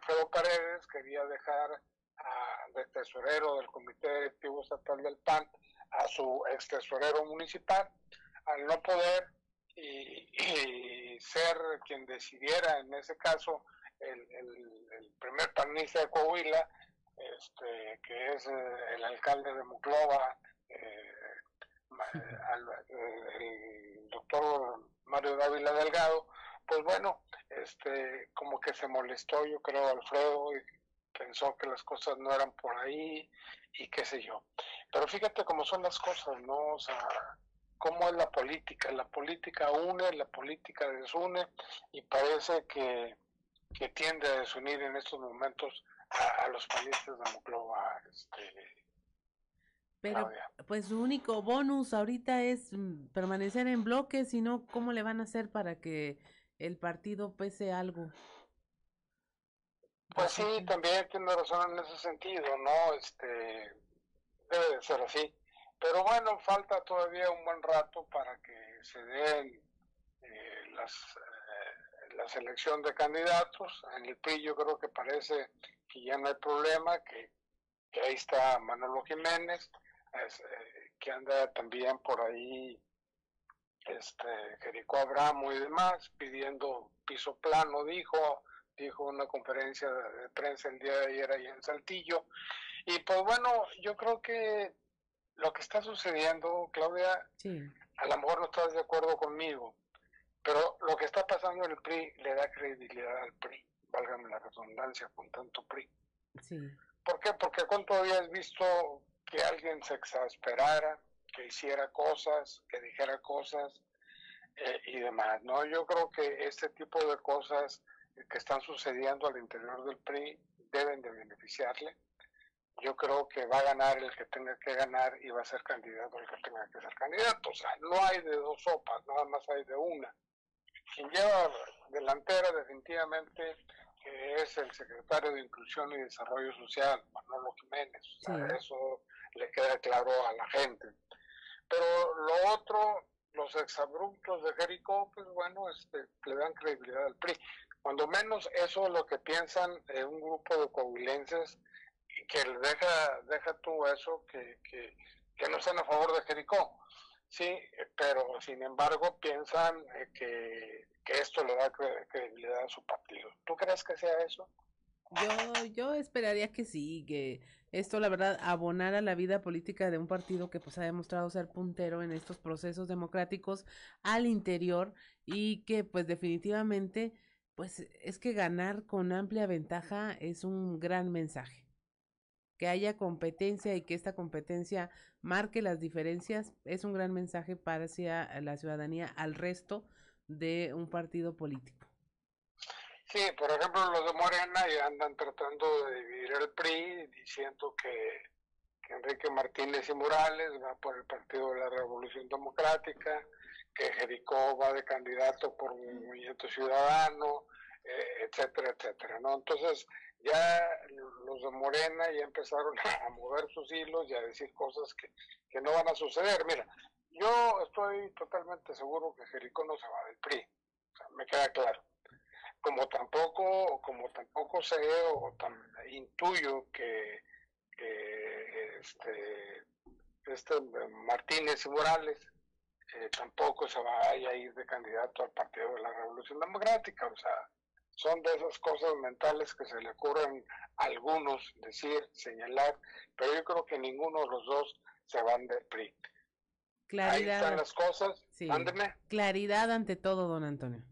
Alfredo Paredes quería dejar a, de tesorero del Comité Directivo Estatal del PAN a su ex tesorero municipal, al no poder y, y ser quien decidiera en ese caso el, el, el primer panista de Coahuila, este, que es eh, el alcalde de Muclova, eh, al, el doctor Mario Dávila Delgado, pues bueno, este, como que se molestó, yo creo, Alfredo, y pensó que las cosas no eran por ahí y qué sé yo. Pero fíjate cómo son las cosas, ¿no? O sea, cómo es la política. La política une, la política desune y parece que, que tiende a desunir en estos momentos a, a los panistas de Monclova, este, pero Claudia. pues su único bonus ahorita es mm, permanecer en bloque, si no, ¿cómo le van a hacer para que el partido pese algo? Pues sí, también tiene razón en ese sentido, ¿no? Este, debe de ser así. Pero bueno, falta todavía un buen rato para que se den eh, las, eh, la selección de candidatos. En el PRI yo creo que parece que ya no hay problema, que, que ahí está Manolo Jiménez, es, eh, que anda también por ahí este Jerico Abramo y demás, pidiendo piso plano, dijo, dijo una conferencia de prensa el día de ayer ahí en Saltillo. Y pues bueno, yo creo que lo que está sucediendo, Claudia, sí. a lo mejor no estás de acuerdo conmigo, pero lo que está pasando en el PRI le da credibilidad al PRI, válgame la redundancia con tanto PRI. Sí. ¿Por qué? Porque cuánto habías visto que alguien se exasperara, que hiciera cosas, que dijera cosas eh, y demás, ¿no? Yo creo que este tipo de cosas que están sucediendo al interior del PRI deben de beneficiarle. Yo creo que va a ganar el que tenga que ganar y va a ser candidato el que tenga que ser candidato. O sea, no hay de dos sopas, nada más hay de una. Quien lleva delantera definitivamente que es el secretario de Inclusión y Desarrollo Social, Manolo Jiménez. O sea, sí. Eso le queda claro a la gente. Pero lo otro, los exabruptos de Jericó, pues bueno, este, le dan credibilidad al PRI. Cuando menos eso es lo que piensan eh, un grupo de coahuilenses que deja, deja tú eso, que, que, que no están a favor de Jericó. Sí, pero sin embargo piensan eh, que, que, esto le da credibilidad a su partido. ¿Tú crees que sea eso? Yo, yo esperaría que sí, que esto la verdad abonara la vida política de un partido que pues ha demostrado ser puntero en estos procesos democráticos al interior y que pues definitivamente pues es que ganar con amplia ventaja es un gran mensaje. Que haya competencia y que esta competencia marque las diferencias es un gran mensaje para hacia la ciudadanía al resto de un partido político. Sí, por ejemplo, los de Morena ya andan tratando de dividir el PRI, diciendo que, que, Enrique Martínez y Morales va por el Partido de la Revolución Democrática, que Jericó va de candidato por un movimiento ciudadano, eh, etcétera, etcétera, ¿no? Entonces, ya los de Morena ya empezaron a mover sus hilos y a decir cosas que, que no van a suceder. Mira, yo estoy totalmente seguro que Jericó no se va del PRI, o sea, me queda claro como tampoco como tampoco sé o tan, intuyo que, que este, este Martínez y Morales eh, tampoco se vaya a ir de candidato al Partido de la Revolución Democrática, o sea, son de esas cosas mentales que se le ocurren a algunos decir, señalar, pero yo creo que ninguno de los dos se van del PRI. Claridad. Ahí están las cosas. Sí. Claridad ante todo, don Antonio.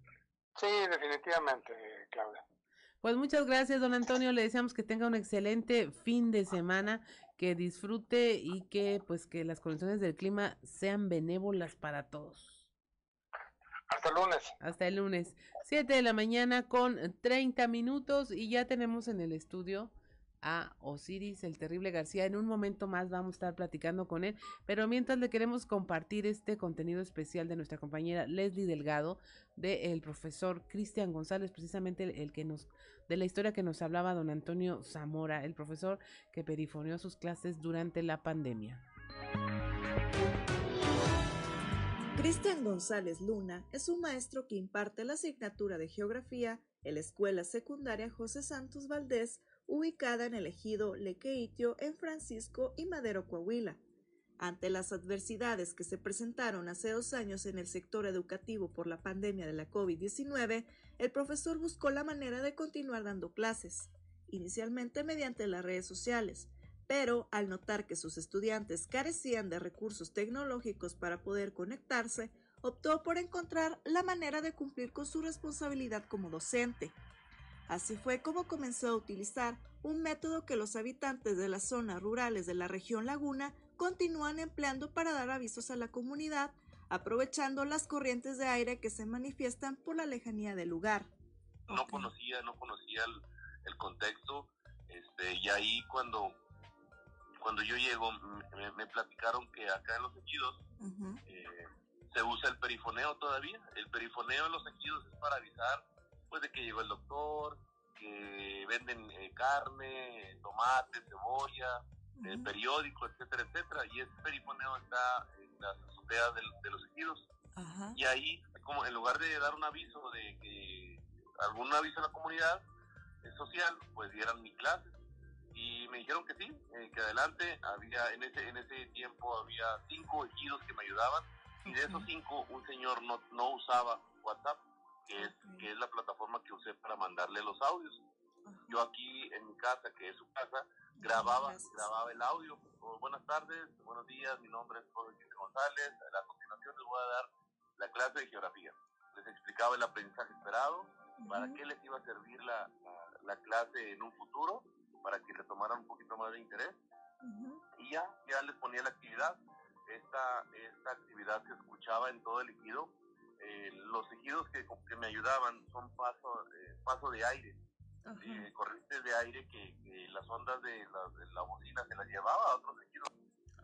Sí, definitivamente, Claudia. Pues muchas gracias, don Antonio. Le deseamos que tenga un excelente fin de semana, que disfrute y que pues que las condiciones del clima sean benévolas para todos. Hasta el lunes. Hasta el lunes. Siete de la mañana con 30 minutos y ya tenemos en el estudio a Osiris, el terrible García. En un momento más vamos a estar platicando con él, pero mientras le queremos compartir este contenido especial de nuestra compañera Leslie Delgado, del profesor Cristian González, precisamente el, que nos, de la historia que nos hablaba don Antonio Zamora, el profesor que perifoneó sus clases durante la pandemia. Cristian González Luna es un maestro que imparte la asignatura de Geografía en la Escuela Secundaria José Santos Valdés ubicada en el ejido Lequeitio en Francisco y Madero, Coahuila. Ante las adversidades que se presentaron hace dos años en el sector educativo por la pandemia de la COVID-19, el profesor buscó la manera de continuar dando clases, inicialmente mediante las redes sociales, pero al notar que sus estudiantes carecían de recursos tecnológicos para poder conectarse, optó por encontrar la manera de cumplir con su responsabilidad como docente, Así fue como comenzó a utilizar un método que los habitantes de las zonas rurales de la región Laguna continúan empleando para dar avisos a la comunidad, aprovechando las corrientes de aire que se manifiestan por la lejanía del lugar. No conocía, no conocía el, contexto, este, y ahí cuando, cuando yo llego me, platicaron que acá en los ejidos eh, se usa el perifoneo todavía. El perifoneo en los ejidos es para avisar pues de que llegó el doctor, que venden eh, carne, tomate, cebolla, eh, periódico, etcétera, etcétera. Y ese perifoneo está en las azoteas de, los ejidos. Y ahí, como en lugar de dar un aviso de que algún aviso a la comunidad eh, social, pues dieran mi clase. Y me dijeron que sí, que adelante. Había en ese en ese tiempo había cinco ejidos que me ayudaban y de esos cinco un señor no, no usaba WhatsApp que es, que es la plataforma que usé para mandarle los audios. Yo aquí en mi casa, que es su casa, grababa, grababa el audio. Oh, buenas tardes, buenos días, mi nombre es José González. A continuación les voy a dar la clase de geografía. Les explicaba el aprendizaje esperado, para qué les iba a servir la, la, clase en un futuro, para que le tomaran un poquito más de interés. Y ya, ya les ponía la actividad. Esta, esta actividad se escuchaba en todo el ejido eh, los ejidos que, que, me ayudaban son paso, eh, paso de aire, eh, corrientes de aire que, las ondas de la, bocina se las llevaba a otros ejidos.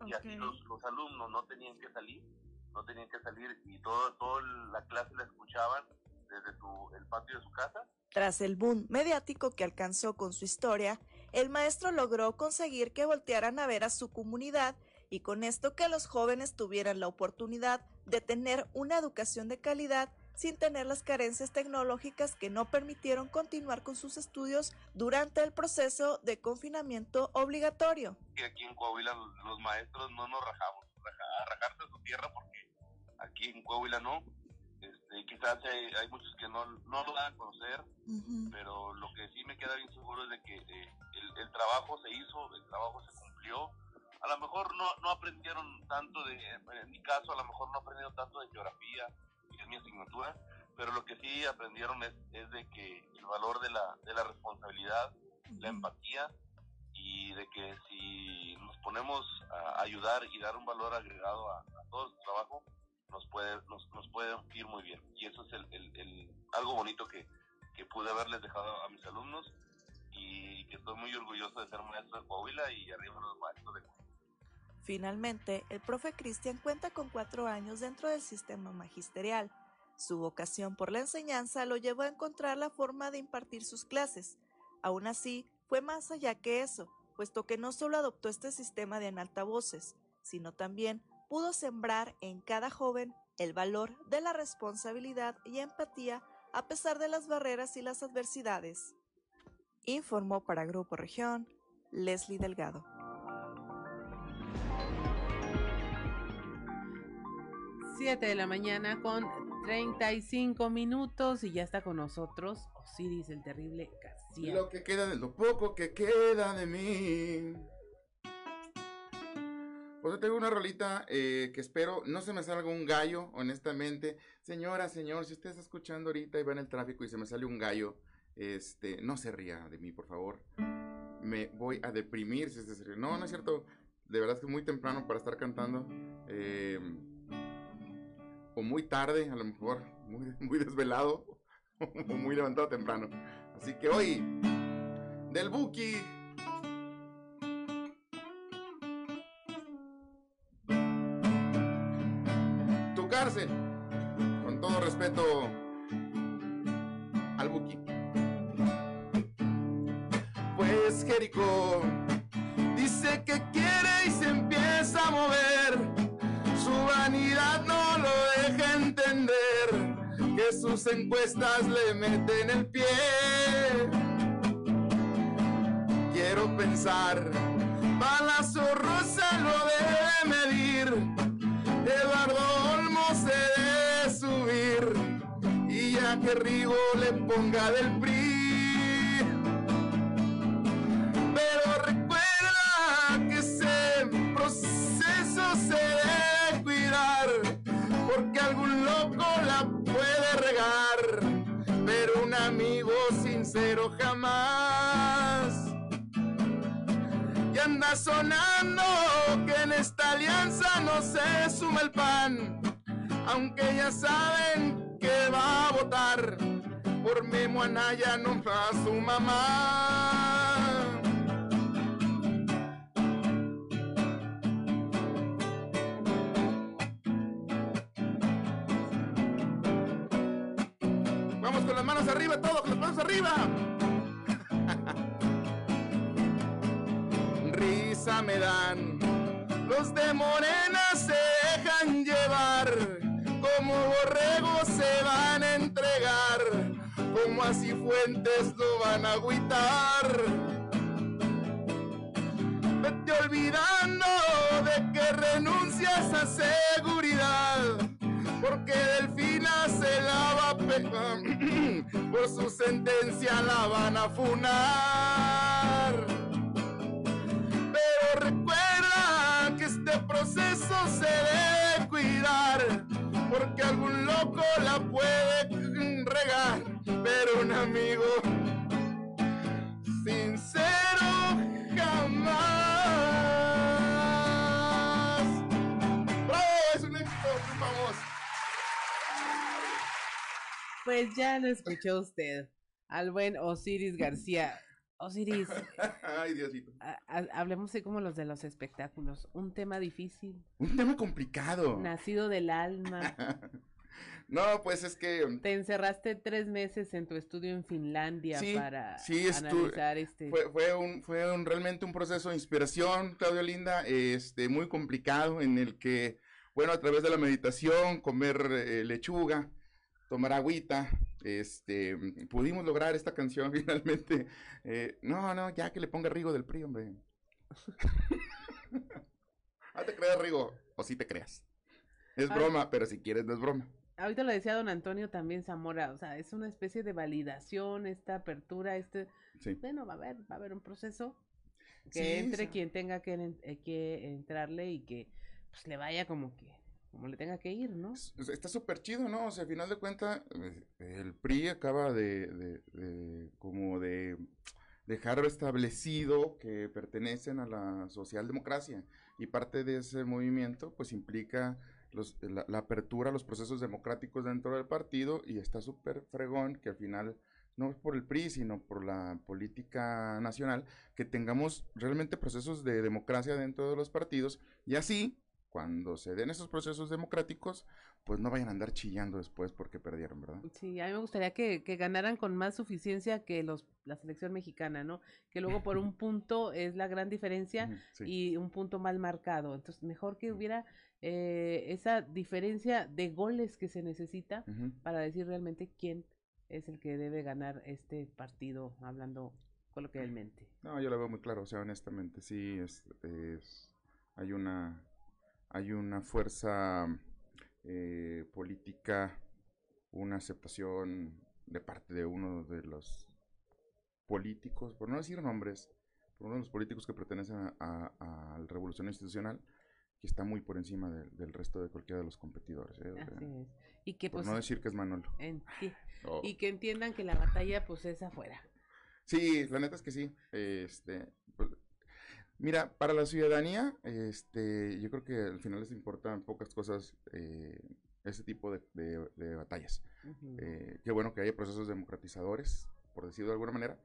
Y así los, los, alumnos no tenían que salir, no tenían que salir y todo, toda la clase la escuchaban desde su, el patio de su casa. Tras el boom mediático que alcanzó con su historia, el maestro logró conseguir que voltearan a ver a su comunidad y con esto que los jóvenes tuvieran la oportunidad de tener una educación de calidad sin tener las carencias tecnológicas que no permitieron continuar con sus estudios durante el proceso de confinamiento obligatorio. Aquí en Coahuila los maestros no nos rajamos, a rajarse su tierra porque aquí en Coahuila no. Este, quizás hay, muchos que no, no lo van a conocer, pero lo que sí me queda bien seguro es de que eh, el, el trabajo se hizo, el trabajo se cumplió a lo mejor no, no aprendieron tanto de, en mi caso, a lo mejor no aprendieron tanto de geografía, que es mi asignatura, pero lo que sí aprendieron es, es de que el valor de la, de la responsabilidad, la empatía y de que si nos ponemos a ayudar y dar un valor agregado a, todo su trabajo, nos puede, nos, nos puede ir muy bien. Y eso es el, el, algo bonito que, que pude haberles dejado a mis alumnos y que estoy muy orgulloso de ser maestro de Coahuila y arriba los maestros de Coahuila. Finalmente, el profe Cristian cuenta con cuatro años dentro del sistema magisterial. Su vocación por la enseñanza lo llevó a encontrar la forma de impartir sus clases. Aún así, fue más allá que eso, puesto que no solo adoptó este sistema de altavoces, sino también pudo sembrar en cada joven el valor de la responsabilidad y empatía a pesar de las barreras y las adversidades. Informó para Grupo Región Leslie Delgado. 7 de la mañana con 35 minutos y ya está con nosotros Osiris el terrible García. Lo que queda de lo poco que queda de mí. Pues tengo una rolita eh, que espero no se me salga un gallo, honestamente. Señora, señor, si usted está escuchando ahorita y va en el tráfico y se me sale un gallo, este, no se ría de mí, por favor. Me voy a deprimir si se ríe. No, no es cierto. De verdad es que es muy temprano para estar cantando. Eh, o muy tarde, a lo mejor muy, desvelado o muy mm. levantado temprano. Así que hoy, del Buki. Tu cárcel, con todo respeto al Buki. Pues Jerico sus encuestas le meten el pie. Quiero pensar, balazo rosa lo debe medir. Eduardo Olmo se debe subir. Y ya que Rigo le ponga del PRI. Amigo sincero jamás. Y anda sonando que en esta alianza no se suma el pan, aunque ya saben que va a votar por Memo Anaya, no a su mamá. Arriba, todos con las arriba. Risa me dan, los de Morena se dejan llevar, como borregos se van a entregar, como así fuentes lo van a agüitar. Vete olvidando de que renuncias a seguridad, porque se por su sentencia la van a funar. Pero recuerda que este proceso se debe cuidar, porque algún loco la puede regar, pero un amigo Pues ya lo escuchó usted, al buen Osiris García. Osiris, Ay, Diosito. ha- ha- hablemos de como los de los espectáculos. Un tema difícil, Un tema complicado. nacido del alma. No, pues es que Te encerraste tres meses en tu estudio en Finlandia Sí, para sí, analizar este. fue, fue, un, fue un, realmente un proceso de inspiración, Claudio Linda, este, muy complicado en el que, bueno, a través de la meditación, comer eh, lechuga, tomar agüita, este, pudimos lograr esta canción finalmente. Eh, no, no, ya que le ponga Rigo del PRI, hombre. no te creas, Rigo, o sí te creas. Es Ay. broma, pero si quieres no es broma. Ahorita lo decía don Antonio también Zamora, o sea, es una especie de validación, esta apertura, este, Sí. bueno, va a haber, va a haber un proceso que Sí, entre quien tenga que, eh, que entrarle y que pues le vaya como que, como le tenga que ir, ¿no? Está súper chido, ¿no? O sea, al final de cuentas, el PRI acaba de, de- de- como de dejar establecido que pertenecen a la socialdemocracia y parte de ese movimiento pues implica los- la, la apertura a los procesos democráticos dentro del partido y está súper fregón que al final no es por el PRI, sino por la política nacional, que tengamos realmente procesos de democracia dentro de los partidos y así cuando se den esos procesos democráticos, pues no vayan a andar chillando después porque perdieron, ¿verdad? Sí, a mí me gustaría que, que ganaran con más suficiencia que los la selección mexicana, ¿no? Que luego por un punto es la gran diferencia sí. y un punto mal marcado. Entonces, mejor que hubiera eh, esa diferencia de goles que se necesita para decir realmente quién es el que debe ganar este partido, hablando coloquialmente. No, yo lo veo muy claro, o sea, honestamente, sí, es, es- hay una, hay una fuerza eh, política, una aceptación de parte de uno de los políticos, por no decir nombres, por uno de los políticos que pertenecen a, a- revolución institucional, que está muy por encima de- del resto de cualquiera de los competidores. ¿eh? Sea, es. Y que por pues no decir que es Manolo. Oh. y que entiendan que la batalla pues es afuera. Sí, la neta es que sí. Este, mira, para la ciudadanía, este, yo creo que al final les importan pocas cosas eh, ese tipo de, de- de batallas. Eh, qué bueno que haya procesos democratizadores, por decirlo de alguna manera,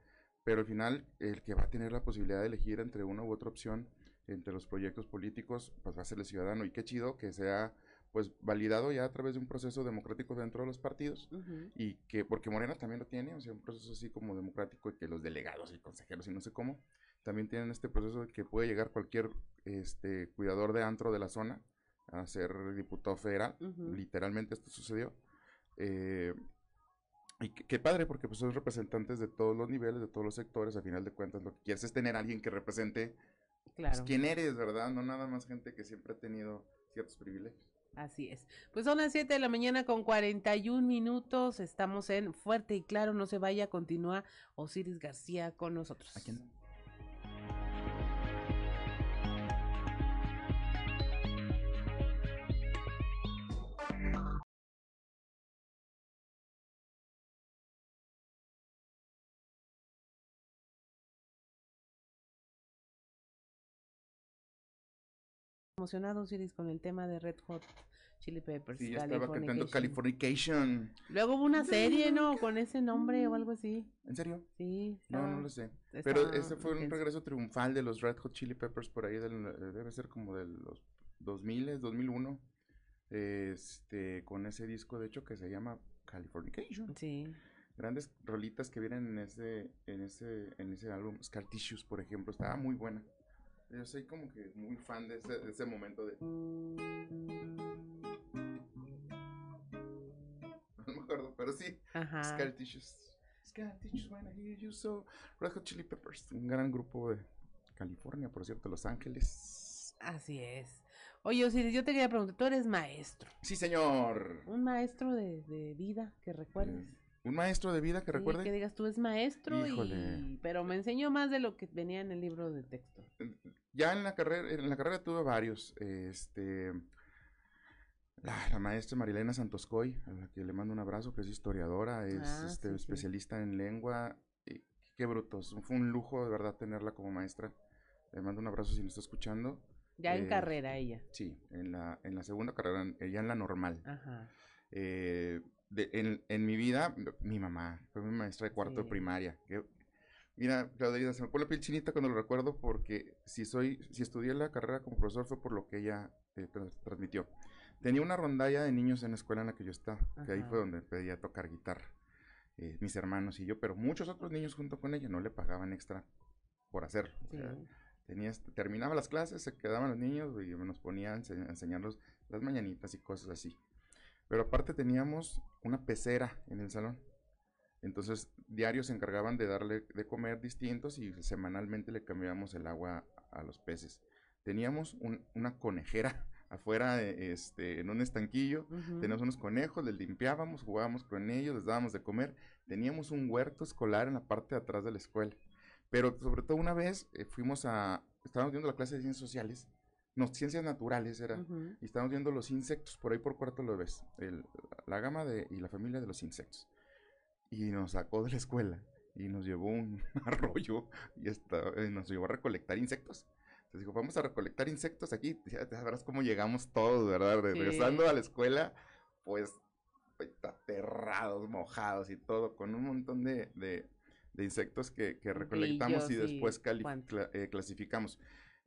pero al final el que va a tener la posibilidad de elegir entre una u otra opción entre los proyectos políticos, pues va a ser el ciudadano. Y qué chido que sea pues validado ya a través de un proceso democrático dentro de los partidos y que porque Morena también lo tiene, o sea, un proceso así como democrático y que los delegados y consejeros y no sé cómo también tienen este proceso de que puede llegar cualquier este cuidador de antro de la zona a ser diputado federal, literalmente esto sucedió. Eh, y qué, padre, porque pues son representantes de todos los niveles, de todos los sectores, a final de cuentas lo que quieres es tener a alguien que represente pues, claro. quién eres, ¿verdad? No nada más gente que siempre ha tenido ciertos privilegios. Así es. Pues son las 7 de la mañana con 41 minutos. Estamos en Fuerte y Claro. No se vaya, continúa Osiris García con nosotros. ¿A quién? emocionado, Osiris, con el tema de Red Hot Chili Peppers. Sí, ya estaba cantando Californication. Luego hubo una serie, ¿no? Con ese nombre o algo así. ¿En serio? Sí. No, no lo sé. Pero ese fue un regreso triunfal de los Red Hot Chili Peppers por ahí, del, debe ser como de los 2000, 2001. Este, con ese disco, de hecho, que se llama Californication. Sí. Grandes rolitas que vienen en ese, en ese, en ese álbum. Scar Tissues, por ejemplo, estaba muy buena. Yo soy como que muy fan de ese, de ese momento de... No me acuerdo, pero sí. Ajá. Scar Tissues. Scar Tissues, when I hear you so... Red Hot Chili Peppers, un gran grupo de California, por cierto, Los Ángeles. Así es. Oye, Osiris, yo te quería preguntar, tú eres maestro. Sí, señor. Un maestro de, de vida que recuerdes. Un maestro de vida que Sí, recuerde. que digas, tú es maestro, y... pero me enseñó más de lo que venía en el libro de texto. Ya en la carrera, en la carrera tuve varios. Este, la, la maestra Marilena Santoscoy, a la que le mando un abrazo, que es historiadora, es Ah, este, sí, sí. especialista en lengua. y qué brutos. Fue un lujo de verdad tenerla como maestra. Le mando un abrazo si nos está escuchando. Ya en carrera ella. Sí, en la, en la segunda carrera, ella en la normal. Ajá. Eh, de- en, en mi vida, mi mamá fue mi maestra de cuarto de Sí. primaria. que- mira, Claudia, se me pone la piel chinita cuando lo recuerdo porque si soy, si estudié la carrera como profesor fue por lo que ella eh, tra- transmitió. Tenía una rondalla de niños en la escuela en la que yo estaba, que ahí fue donde pedía tocar guitarra. eh, mis hermanos y yo, pero muchos otros niños junto con ella no le pagaban extra por hacerlo. o sea, Sí. tenía, terminaba las clases, se quedaban los niños y nos ponían a ense- a enseñarlos las mañanitas y cosas así. Pero aparte teníamos una pecera en el salón. Entonces, diarios se encargaban de darle de comer distintos y semanalmente le cambiábamos el agua a los peces. Teníamos un- una conejera afuera, este, en un estanquillo. Teníamos unos conejos, les limpiábamos, jugábamos con ellos, les dábamos de comer. Teníamos un huerto escolar en la parte de atrás de la escuela. Pero sobre todo una vez eh, fuimos a, estábamos viendo la clase de ciencias sociales, no, ciencias naturales era, Ujú. y estábamos viendo los insectos, por ahí por cuarto lo ves, el- la gama de, y la familia de los insectos. Y nos sacó de la escuela y nos llevó un arroyo y esta- eh, nos llevó a recolectar insectos. Entonces dijo, vamos a recolectar insectos aquí. Ya sabrás cómo llegamos todos, ¿verdad? Sí. Regresando a la escuela, pues aterrados, mojados y todo, con un montón de, de- de insectos que, que recolectamos y y después cuanto. cla- eh, clasificamos.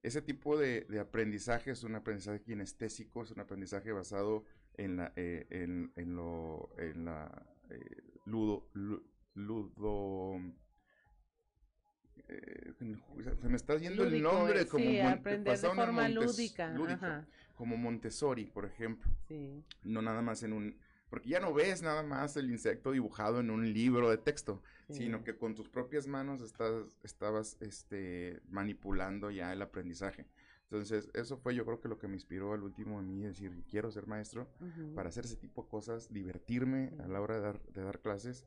Ese tipo de, de aprendizaje es un aprendizaje kinestésico, es un aprendizaje basado en la, eh, en, en lo, en la eh, ludo, lu- ludo, eh, se me está yendo el nombre como sí, aprender de forma Montes- lúdica, como Montessori, por ejemplo. Sí. No nada más en un, porque ya no ves nada más el insecto dibujado en un libro de texto, Sí. sino que con tus propias manos estás, estabas este, manipulando ya el aprendizaje. Entonces, eso fue yo creo que lo que me inspiró al último de mí, decir, quiero ser maestro Ujú. para hacer ese tipo de cosas, divertirme a la hora de dar, de dar clases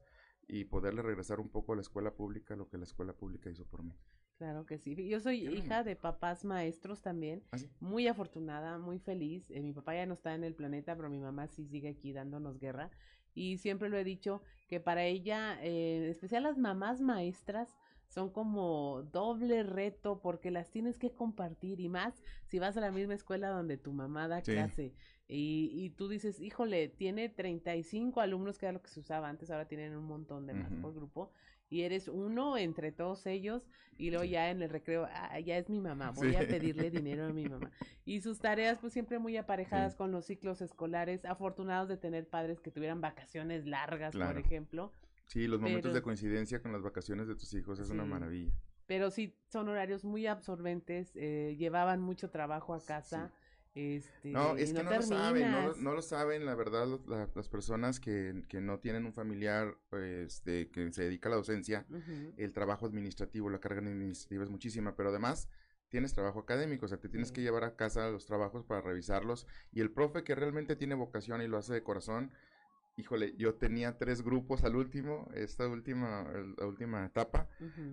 y poderle regresar un poco a la escuela pública lo que la escuela pública hizo por mí. Claro que sí. Yo soy hija de papás maestros también. ¿Ah, sí? Muy afortunada, muy feliz. Eh, mi papá ya no está en el planeta, pero mi mamá sí sigue aquí dándonos guerra. Y siempre lo he dicho que para ella, eh, en especial las mamás maestras, son como doble reto porque las tienes que compartir y más si vas a la misma escuela donde tu mamá da Sí. clase. Y, y tú dices, híjole, tiene 35 alumnos, que era lo que se usaba antes, ahora tienen un montón de más por grupo. Y eres uno entre todos ellos y luego ya en el recreo, ah, ya es mi mamá, voy a pedirle dinero a mi mamá. Y sus tareas pues siempre muy aparejadas con los ciclos escolares, afortunados de tener padres que tuvieran vacaciones largas, por ejemplo. Sí, los momentos de coincidencia con las vacaciones de tus hijos es una maravilla. Pero sí, son horarios muy absorbentes, eh, llevaban mucho trabajo a casa. Este, no, es que no, lo saben, no, lo saben, la verdad, las personas que, que, no tienen un familiar este, que se dedica a la docencia, el trabajo administrativo, la carga administrativa es muchísima, pero además tienes trabajo académico, o sea, te tienes que llevar a casa los trabajos para revisarlos, y el profe que realmente tiene vocación y lo hace de corazón, híjole, yo tenía tres grupos al último, esta última, la última etapa,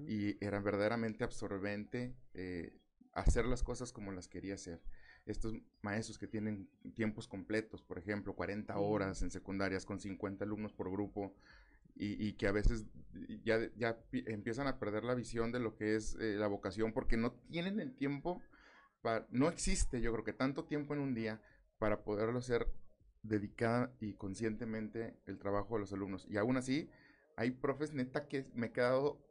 y era verdaderamente absorbente eh, hacer las cosas como las quería hacer estos maestros que tienen tiempos completos, por ejemplo, 40 horas en secundarias con 50 alumnos por grupo, y, que a veces ya, ya empiezan a perder la visión de lo que es eh, la vocación porque no tienen el tiempo, para, no existe yo creo que tanto tiempo en un día para poderlo hacer dedicada y conscientemente el trabajo de los alumnos. Y aún así, hay profes neta que me he quedado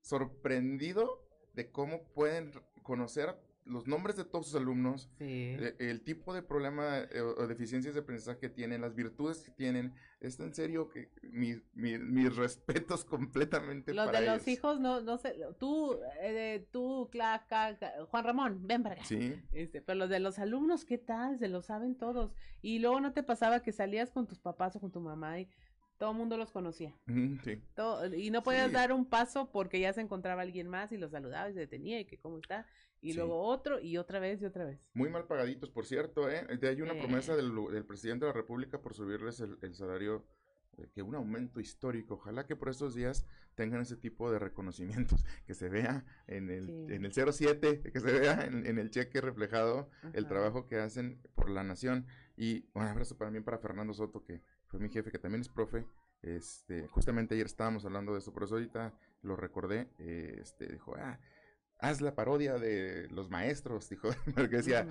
sorprendido de cómo pueden conocer los nombres de todos sus alumnos, eh, el tipo de problema eh, o deficiencias de aprendizaje que tienen, las virtudes que tienen. Es en serio que mis respetos completamente los de los hijos, no, no sé, tú, eh, tú, Juan Ramón, ven para acá. Sí. Este, pero los de los alumnos, ¿qué tal? Se lo saben todos. Y luego no te pasaba que salías con tus papás o con tu mamá y todo el mundo los conocía. sí. y no podías dar un paso porque ya se encontraba alguien más y los saludaba y se detenía y que cómo está y luego otro y otra vez y otra vez. Muy mal pagaditos, por cierto, ¿eh? Hay una promesa del, presidente de la República por subirles el, salario, eh, que un aumento histórico. Ojalá que por estos días tengan ese tipo de reconocimientos, que se vea en el, en el 07, que se vea en, el cheque reflejado el trabajo que hacen por la nación. Y un abrazo también para Fernando Soto, que fue mi jefe, que también es profe. Este, justamente ayer estábamos hablando de eso, por eso ahorita lo recordé. Eh, este, dijo, ah, haz la parodia de los maestros, dijo, porque decía,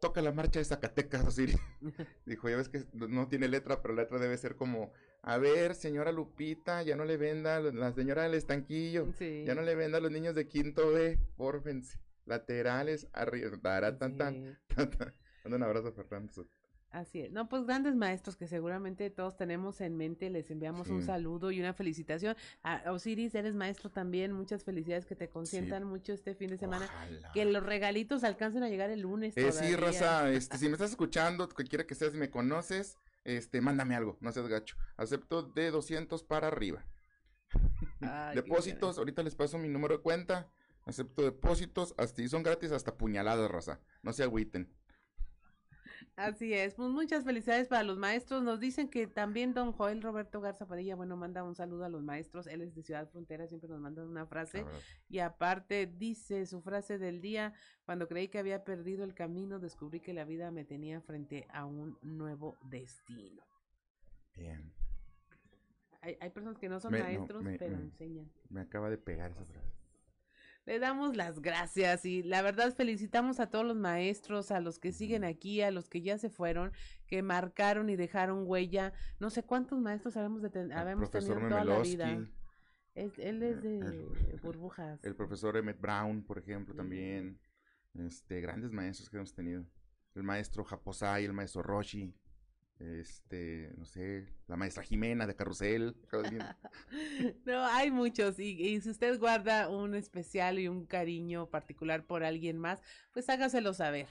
toca la marcha de Zacatecas, así. dijo, ya ves que no tiene letra, pero la letra debe ser como, a ver, señora Lupita, ya no le venda la señora del estanquillo, ya no le venda a los niños de quinto B, pórfense, laterales, arriba, tan, un abrazo a Fernando. Así es. No, pues grandes maestros que seguramente todos tenemos en mente, les enviamos un saludo y una felicitación. A Osiris, eres maestro también, muchas felicidades que te consientan mucho este fin de semana. Que los regalitos alcancen a llegar el lunes. Eh, sí, Rosa, este, si me estás escuchando, que quiera que seas y me conoces, este, mándame algo, no seas gacho. Acepto de 200 para arriba. depósitos, ahorita les paso mi número de cuenta. Acepto depósitos, hasta y son gratis hasta puñaladas, Rosa. No se agüiten. Así es, pues muchas felicidades para los maestros. Nos dicen que también don Joel Roberto Garza Padilla, bueno, manda un saludo a los maestros. Él es de Ciudad Frontera, siempre nos manda una frase. Y aparte dice su frase del día, cuando creí que había perdido el camino, descubrí que la vida me tenía frente a un nuevo destino. Bien. Hay, hay personas que no son maestros, pero enseñan. Me acaba de pegar esa frase le damos las gracias y la verdad felicitamos a todos los maestros, a los que siguen aquí, a los que ya se fueron, que marcaron y dejaron huella. No sé cuántos maestros habemos, de tenido toda la vida. él es de burbujas. El profesor Emmett Brown, por ejemplo, también. Este, grandes maestros que hemos tenido. El maestro Japosai, el maestro Roshi este, no sé, la maestra Jimena de Carrusel. no, hay muchos y, si usted guarda un especial y un cariño particular por alguien más, pues hágaselo saber.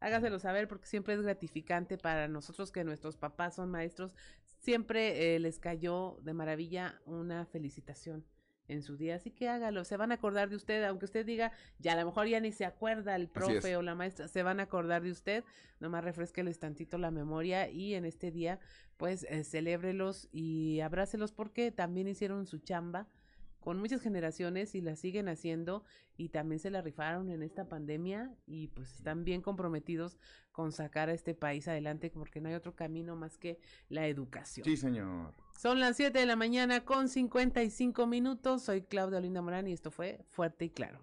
Hágaselo saber porque siempre es gratificante para nosotros que nuestros papás son maestros. Siempre eh, les cayó de maravilla una felicitación en su día, así que hágalo, se van a acordar de usted, aunque usted diga, ya a lo mejor ya ni se acuerda el profe o la maestra, se van a acordar de usted, nomás refresqueles tantito la memoria y en este día, pues, eh, celébrelos y abrácelos porque también hicieron su chamba con muchas generaciones y la siguen haciendo y también se la rifaron en esta pandemia y pues están bien comprometidos con sacar a este país adelante porque no hay otro camino más que la educación. Sí, señor. Son las 7 de la mañana con 55 minutos. Soy Claudia Linda Morán y esto fue Fuerte y Claro.